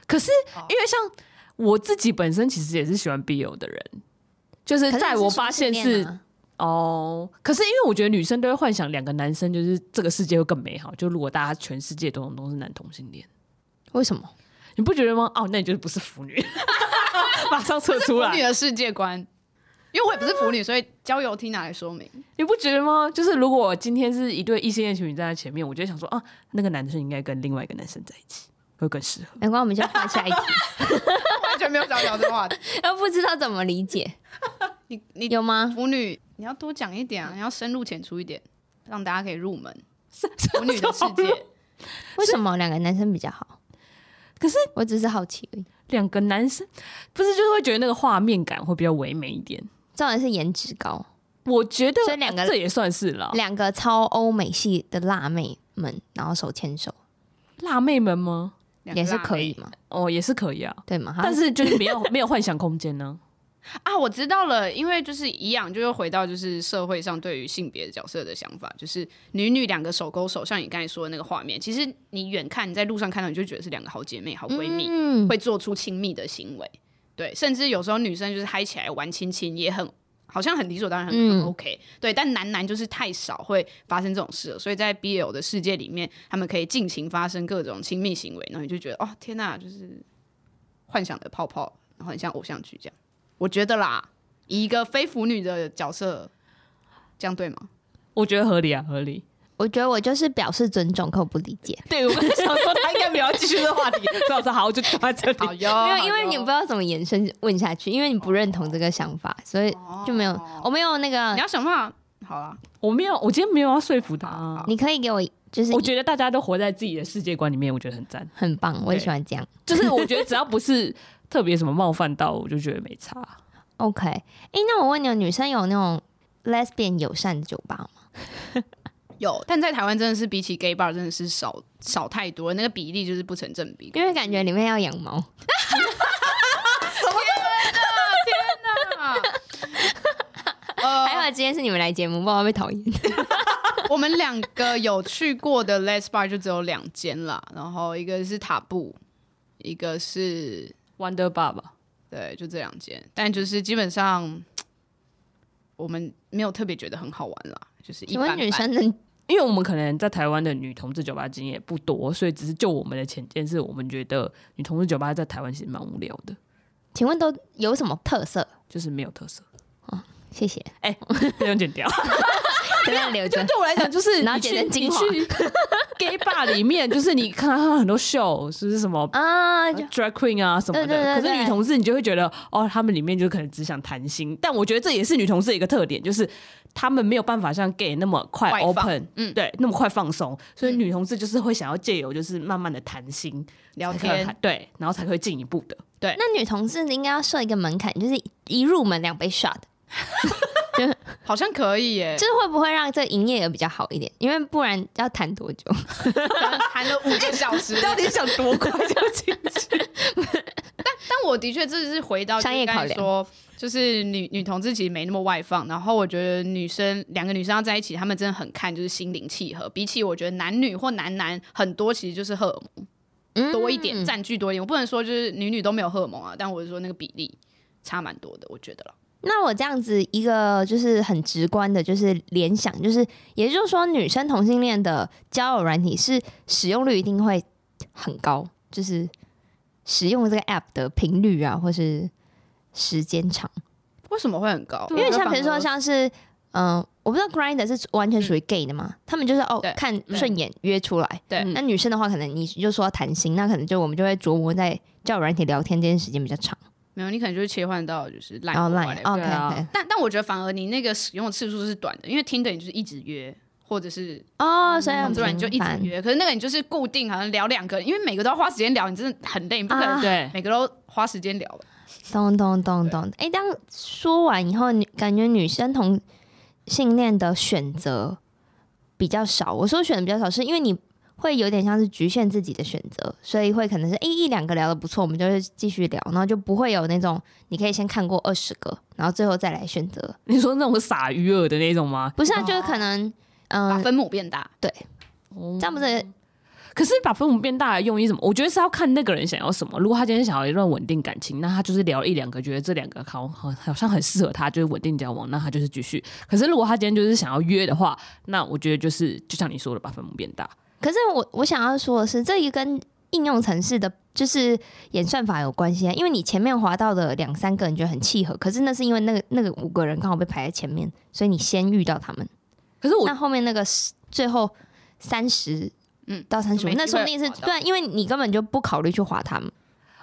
可是因为像我自己本身其实也是喜欢 BL 的人，就是在我发现是，是哦，可是因为我觉得女生都会幻想两个男生，就是这个世界会更美好。就如果大家全世界都都是男同性恋，为什么？你不觉得吗？哦，那你就是不是腐女，(laughs) 马上测出来腐女的世界观。因为我也不是腐女，所以交友听拿来说明。你不觉得吗？就是如果今天是一对异性恋情侣站在前面，我就想说啊，那个男生应该跟另外一个男生在一起会更适合。没关系，我们就换下一题。完全没有想聊这个话题，(laughs) 又不知道怎么理解。(laughs) 你你有吗？腐女，你要多讲一点啊，你要深入浅出一点，让大家可以入门腐女的世界。(laughs) 为什么两个男生比较好？可是我只是好奇而已。两个男生不是就是会觉得那个画面感会比较唯美一点。重点是颜值高，我觉得，所以两个这也算是了。两个超欧美系的辣妹们，然后手牵手，辣妹们吗？也是可以吗？哦，也是可以啊，对吗？但是就是没有 (laughs) 没有幻想空间呢。啊，我知道了，因为就是一样，就是回到就是社会上对于性别角色的想法，就是女女两个手勾手，像你刚才说的那个画面，其实你远看你在路上看到，你就觉得是两个好姐妹、好闺蜜、嗯、会做出亲密的行为。对，甚至有时候女生就是嗨起来玩亲亲，也很好像很理所当然，很，很 OK。对，但男男就是太少会发生这种事了，所以在 BL 的世界里面，他们可以尽情发生各种亲密行为，然后你就觉得哦天哪，就是幻想的泡泡，然后很像偶像剧这样。我觉得啦，以一个非腐女的角色，这样对吗？我觉得合理啊，合理。我觉得我就是表示尊重，可我不理解。(laughs) 对，我想说他应该没有继续这个话题，(laughs) 所以我说好，我就坐在这里。好哟，没有，因为你不知道怎么延伸问下去，因为你不认同这个想法，所以就没有，我没有那个。你要想办法。好了，我没有，我今天没有要说服他。你可以给我，就是我觉得大家都活在自己的世界观里面，我觉得很赞，很棒，我也喜欢这样。就是我觉得只要不是特别什么冒犯到，我就觉得没差。(laughs) OK，哎、欸，那我问你，女生有那种 lesbian 友善的酒吧吗？有，但在台湾真的是比起 gay bar 真的是少少太多，那个比例就是不成正比。因为感觉里面要养猫。(laughs) 天哪！呃，(laughs) (laughs) 还好今天是你们来节目，不然会被讨厌。我们两个有去过的 les bar 就只有两间啦，然后一个是塔布，一个是 Wonder Bar 吧，对，就这两间。但就是基本上我们没有特别觉得很好玩啦，就是一般般。请问女生能，因为我们可能在台湾的女同志酒吧经验不多，所以只是就我们的浅见，是我们觉得女同志酒吧在台湾其实蛮无聊的。请问都有什么特色？就是没有特色。哦，谢谢。哎、欸，不用剪掉。对我来讲，就是 (laughs) 然后剪成精华。(laughs) gay bar 里面，就是你看到很多秀，是不是什么啊，drag queen 啊什么的。可是女同志，你就会觉得哦，他们里面就可能只想谈心。但我觉得这也是女同志的一个特点，就是他们没有办法像 gay 那么快 open，嗯，对，那么快放松。所以女同志就是会想要借由就是慢慢的谈心聊天，对，然后才会进一步的。对，那女同志应该要设一个门槛，就是一入门两杯 shot。(laughs) 就 (laughs) 好像可以耶，就是会不会让这营业额比较好一点？因为不然要谈多久？(laughs) 谈了五个小时，(laughs) 到底想多快就进去？但但我的确这是回到商业考量，说就是女女同志其实没那么外放。然后我觉得女生两个女生要在一起，她们真的很看就是心灵契合。比起我觉得男女或男男很多其实就是荷尔蒙多一点，占据多一点。我不能说就是女女都没有荷尔蒙啊，但我是说那个比例差蛮多的，我觉得了。那我这样子一个就是很直观的，就是联想，就是也就是说，女生同性恋的交友软体是使用率一定会很高，就是使用这个 app 的频率啊，或是时间长。为什么会很高？因为像比如说像是嗯、呃，我不知道 Grinder 是完全属于 gay 的嘛，嗯、他们就是哦看顺眼约出来。对，那女生的话，可能你就说谈心，那可能就我们就会琢磨在交友软体聊天这件时间比较长。没有，你可能就是切换到就是 line，哦 line，OK，但但我觉得反而你那个使用的次数是短的，因为 Tinder 你就是一直约，或者是哦，所以突然就一直约，可是那个你就是固定，好像聊两个人，因为每个都要花时间聊，你真的很累，你不可能对每个都花时间聊吧。咚咚咚咚，哎，当说完以后，你感觉女生同性恋的选择比较少。我说选的比较少，是因为你。会有点像是局限自己的选择，所以会可能是一一两个聊得不错，我们就会继续聊，然后就不会有那种你可以先看过二十个，然后最后再来选择。你说那种撒鱼饵的那种吗？不是啊，就是可能嗯，把分母变大，对，这样不是？可是把分母变大的用意什么？我觉得是要看那个人想要什么。如果他今天想要一段稳定感情，那他就是聊一两个，觉得这两个好好好像很适合他，就是稳定交往，那他就是继续。可是如果他今天就是想要约的话，那我觉得就是就像你说的，把分母变大。可是我我想要说的是，这一跟应用程式的，就是演算法有关系啊。因为你前面滑到的两三个，你觉得很契合，可是那是因为那个那个五个人刚好被排在前面，所以你先遇到他们。可是我那后面那个最后三十嗯到三十五，那说不定是对，因为你根本就不考虑去划他们。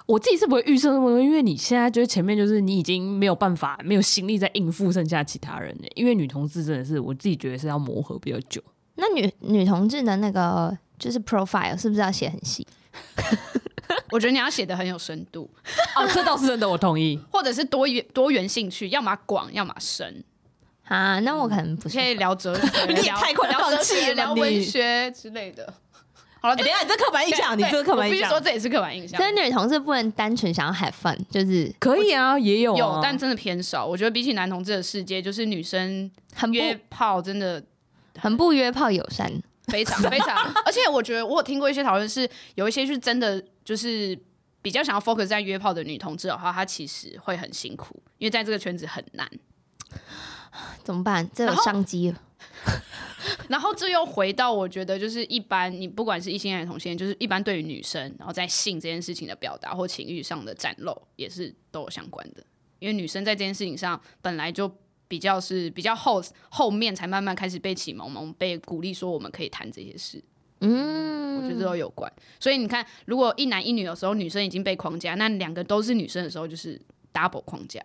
我自己是不会预设那么多，因为你现在就是前面就是你已经没有办法没有心力在应付剩下其他人了。因为女同志真的是我自己觉得是要磨合比较久。那女女同志的那个就是 profile 是不是要写很细？(laughs) 我觉得你要写的很有深度 (laughs) 哦，这倒是真的，我同意。或者是多元多元兴趣，要么广，要么深啊。那我可能不是可以聊哲学，(laughs) 你也太快聊哲学，聊文学之类的。好了，等一下，你这刻板印象，你这刻板印象，我必须说这也是刻板印象。可是女同志不能单纯想要 have fun，就是可以啊，也有有，但真的偏少。我觉得比起男同志的世界，就是女生很约炮真的。很不约炮友善，非常非常，(laughs) 而且我觉得我有听过一些讨论，是有一些是真的，就是比较想要 focus 在约炮的女同志的话，她其实会很辛苦，因为在这个圈子很难。怎么办？这有商机了。(laughs) 然后这又回到我觉得，就是一般你不管是异性恋还是同性恋，就是一般对于女生，然后在性这件事情的表达或情欲上的展露，也是都有相关的。因为女生在这件事情上本来就。比较是比较后后面才慢慢开始被启蒙蒙，被鼓励说我们可以谈这些事。嗯，我觉得都有关。所以你看，如果一男一女有时候女生已经被框架，那两个都是女生的时候就是 double 框架。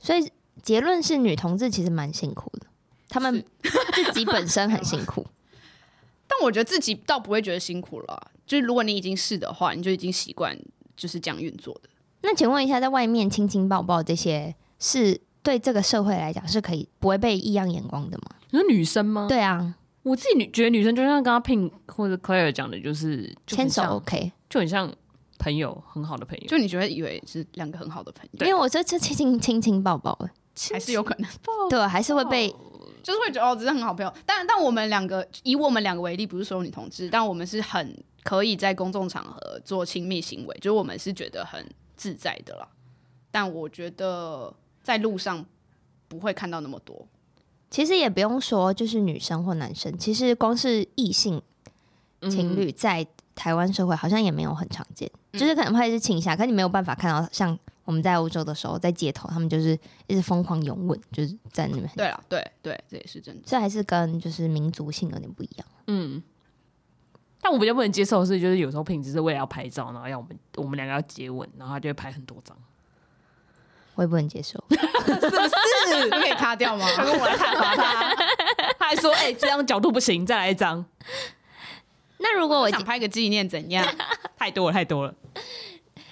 所以结论是女同志其实蛮辛苦的，他们 (laughs) 自己本身很辛苦。(laughs) 但我觉得自己倒不会觉得辛苦了，就是如果你已经是的话，你就已经习惯就是这样运作的。那请问一下，在外面亲亲抱抱这些是？对这个社会来讲是可以不会被异样眼光的吗？你说女生吗？对啊，我自己女觉得女生就像刚刚 Pink 或者 Claire 讲的，就是牵手 OK，就很像朋友，很好的朋友。就你觉得以为是两个很好的朋友，因为我这次亲亲亲亲抱抱，还是有可能，对，还是会被，就是会觉得哦，只是很好朋友。但但我们两个以我们两个为例，不是所有女同志，但我们是很可以在公众场合做亲密行为，就是我们是觉得很自在的啦。但我觉得在路上不会看到那么多。其实也不用说，就是女生或男生，其实光是异性情侣在台湾社会好像也没有很常见，嗯、就是可能会是亲一下，可你没有办法看到像我们在欧洲的时候，在街头他们就是一直疯狂拥吻，就是在那边。对啊，对对，这也是真的。这还是跟就是民族性有点不一样。嗯，但我比较不能接受的是，就是有时候品质是为了要拍照，然后要我们我们两个要接吻，然后他就会拍很多张。我也不能接受，(laughs) 是不是？可以擦掉吗？他跟我来看他，他还说：“哎、欸，这张角度不行，再来一张。”那如果我，我想拍个纪念，怎样？(laughs) 太多了，太多了。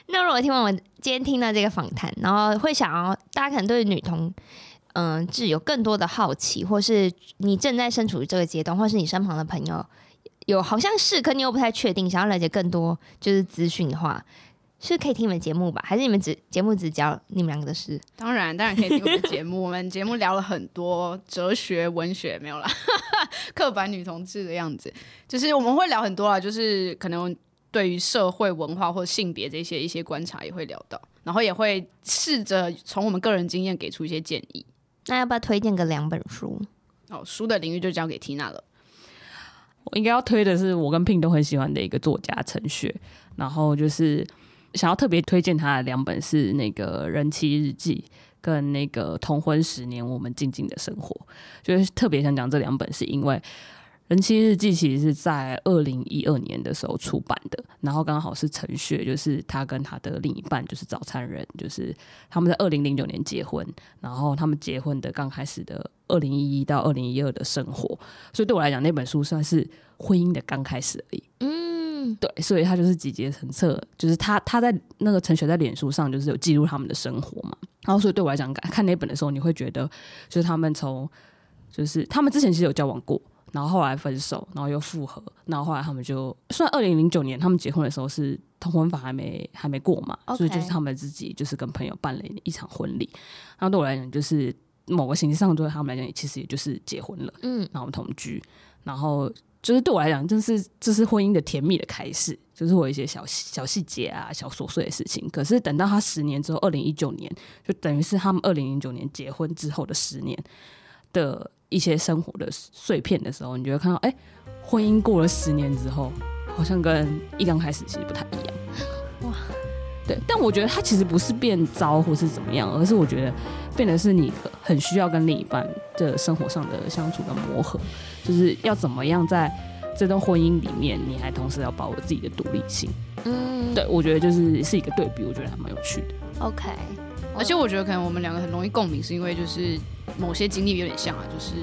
那如果听完我今天听到这个访谈，然后会想要大家可能对女同嗯，志、呃、有更多的好奇，或是你正在身处于这个阶段，或是你身旁的朋友有好像是，可你又不太确定，想要了解更多就是资讯的话。是可以听你们节目吧？还是你们只节目只教你们两个的事？当然，当然可以听我们节目。(laughs) 我们节目聊了很多哲学、文学，没有啦，(laughs) 刻板女同志的样子，就是我们会聊很多啊，就是可能对于社会文化或性别这些一些观察也会聊到，然后也会试着从我们个人经验给出一些建议。那要不要推荐个两本书？哦，书的领域就交给 Tina 了。我应该要推的是我跟 Pin 都很喜欢的一个作家陈雪，然后就是。想要特别推荐他的两本是那个《人妻日记》跟那个《同婚十年我们静静的生活》，就是特别想讲这两本，是因为《人妻日记》其实是在二零一二年的时候出版的，然后刚好是陈雪，就是他跟他的另一半就是早餐人，就是他们在二零零九年结婚，然后他们结婚的刚开始的二零一一到二零一二的生活，所以对我来讲那本书算是婚姻的刚开始而已。嗯。对，所以他就是集结成册，就是他他在那个陈雪在脸书上就是有记录他们的生活嘛，然后所以对我来讲，看那本的时候，你会觉得就是他们从就是他们之前其实有交往过，然后后来分手，然后又复合，然后后来他们就算二零零九年他们结婚的时候是同婚法还没还没过嘛.所以就是他们自己就是跟朋友办了一场婚礼，然后对我来讲就是某个形式上对他们来讲其实也就是结婚了，嗯，然后同居，然后。就是对我来讲，就是这是婚姻的甜蜜的开始，就是我一些小小细节啊、小琐碎的事情。可是等到他十年之后，二零一九年，就等于是他们二零零九年结婚之后的十年的一些生活的碎片的时候，你就会看到，哎、欸，婚姻过了十年之后，好像跟一刚开始其实不太一样。哇，对，但我觉得他其实不是变糟或是怎么样，而是我觉得。变得是你很需要跟另一半的生活上的相处跟磨合，就是要怎么样在这段婚姻里面，你还同时要保有自己的独立性。嗯，对，我觉得就是是一个对比，我觉得还蛮有趣的。OK，而且我觉得可能我们两个很容易共鸣，是因为就是某些经历有点像啊，就是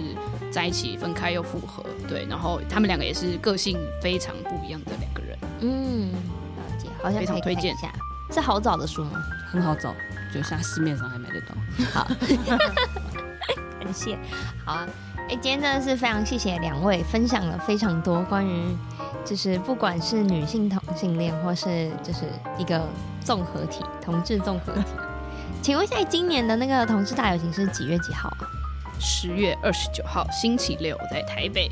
在一起分开又复合，对，然后他们两个也是个性非常不一样的两个人。嗯，了解，好像非常推荐一下。是好找的书吗？很好找。就像市面上还买得到。好，(laughs) 感谢。好啊，哎、欸，今天真的是非常谢谢两位分享了非常多关于，就是不管是女性同性恋，或是就是一个综合体同志综合体。请问一下，今年的那个同志大游行是几月几号啊？十月二十九号，星期六，在台北，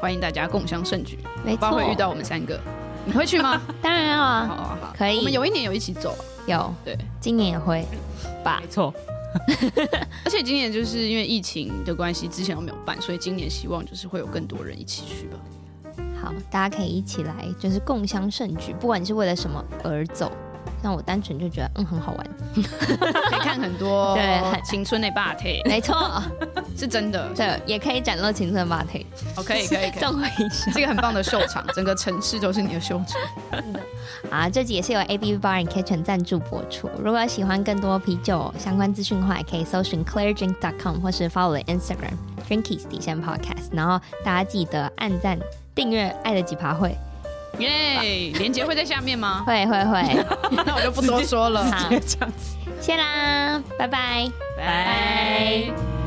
欢迎大家共襄盛举。没错，会遇到我们三个，你会去吗？(laughs) 当然要啊，好啊好，可以。我们有一年有一起走。有对，今年也会吧？没错，(laughs) 而且今年就是因为疫情的关系，之前都没有办，所以今年希望就是会有更多人一起去吧。好，大家可以一起来，就是共襄盛举，不管你是为了什么而走。像我单纯就觉得嗯很好玩，(laughs) 可以看很多 (laughs) 对青春的霸体，没错，(laughs) 是真的，对，也可以展露青春的霸体。哦，可以可以可以，这个很棒的秀场，整个城市都是你的秀场。真的啊，这集也是由 A B Bar and Kitchen 赞助播出。如果喜欢更多啤酒相关资讯的话，也可以搜寻 ClaireDrink.com 或是 follow Instagram Drinkies 底线 Podcast。然后大家记得按赞订阅爱的几趴会。耶！连杰会在下面吗？会会会，那 (laughs) 我就不多说了。好，这样子，谢啦，拜拜，拜。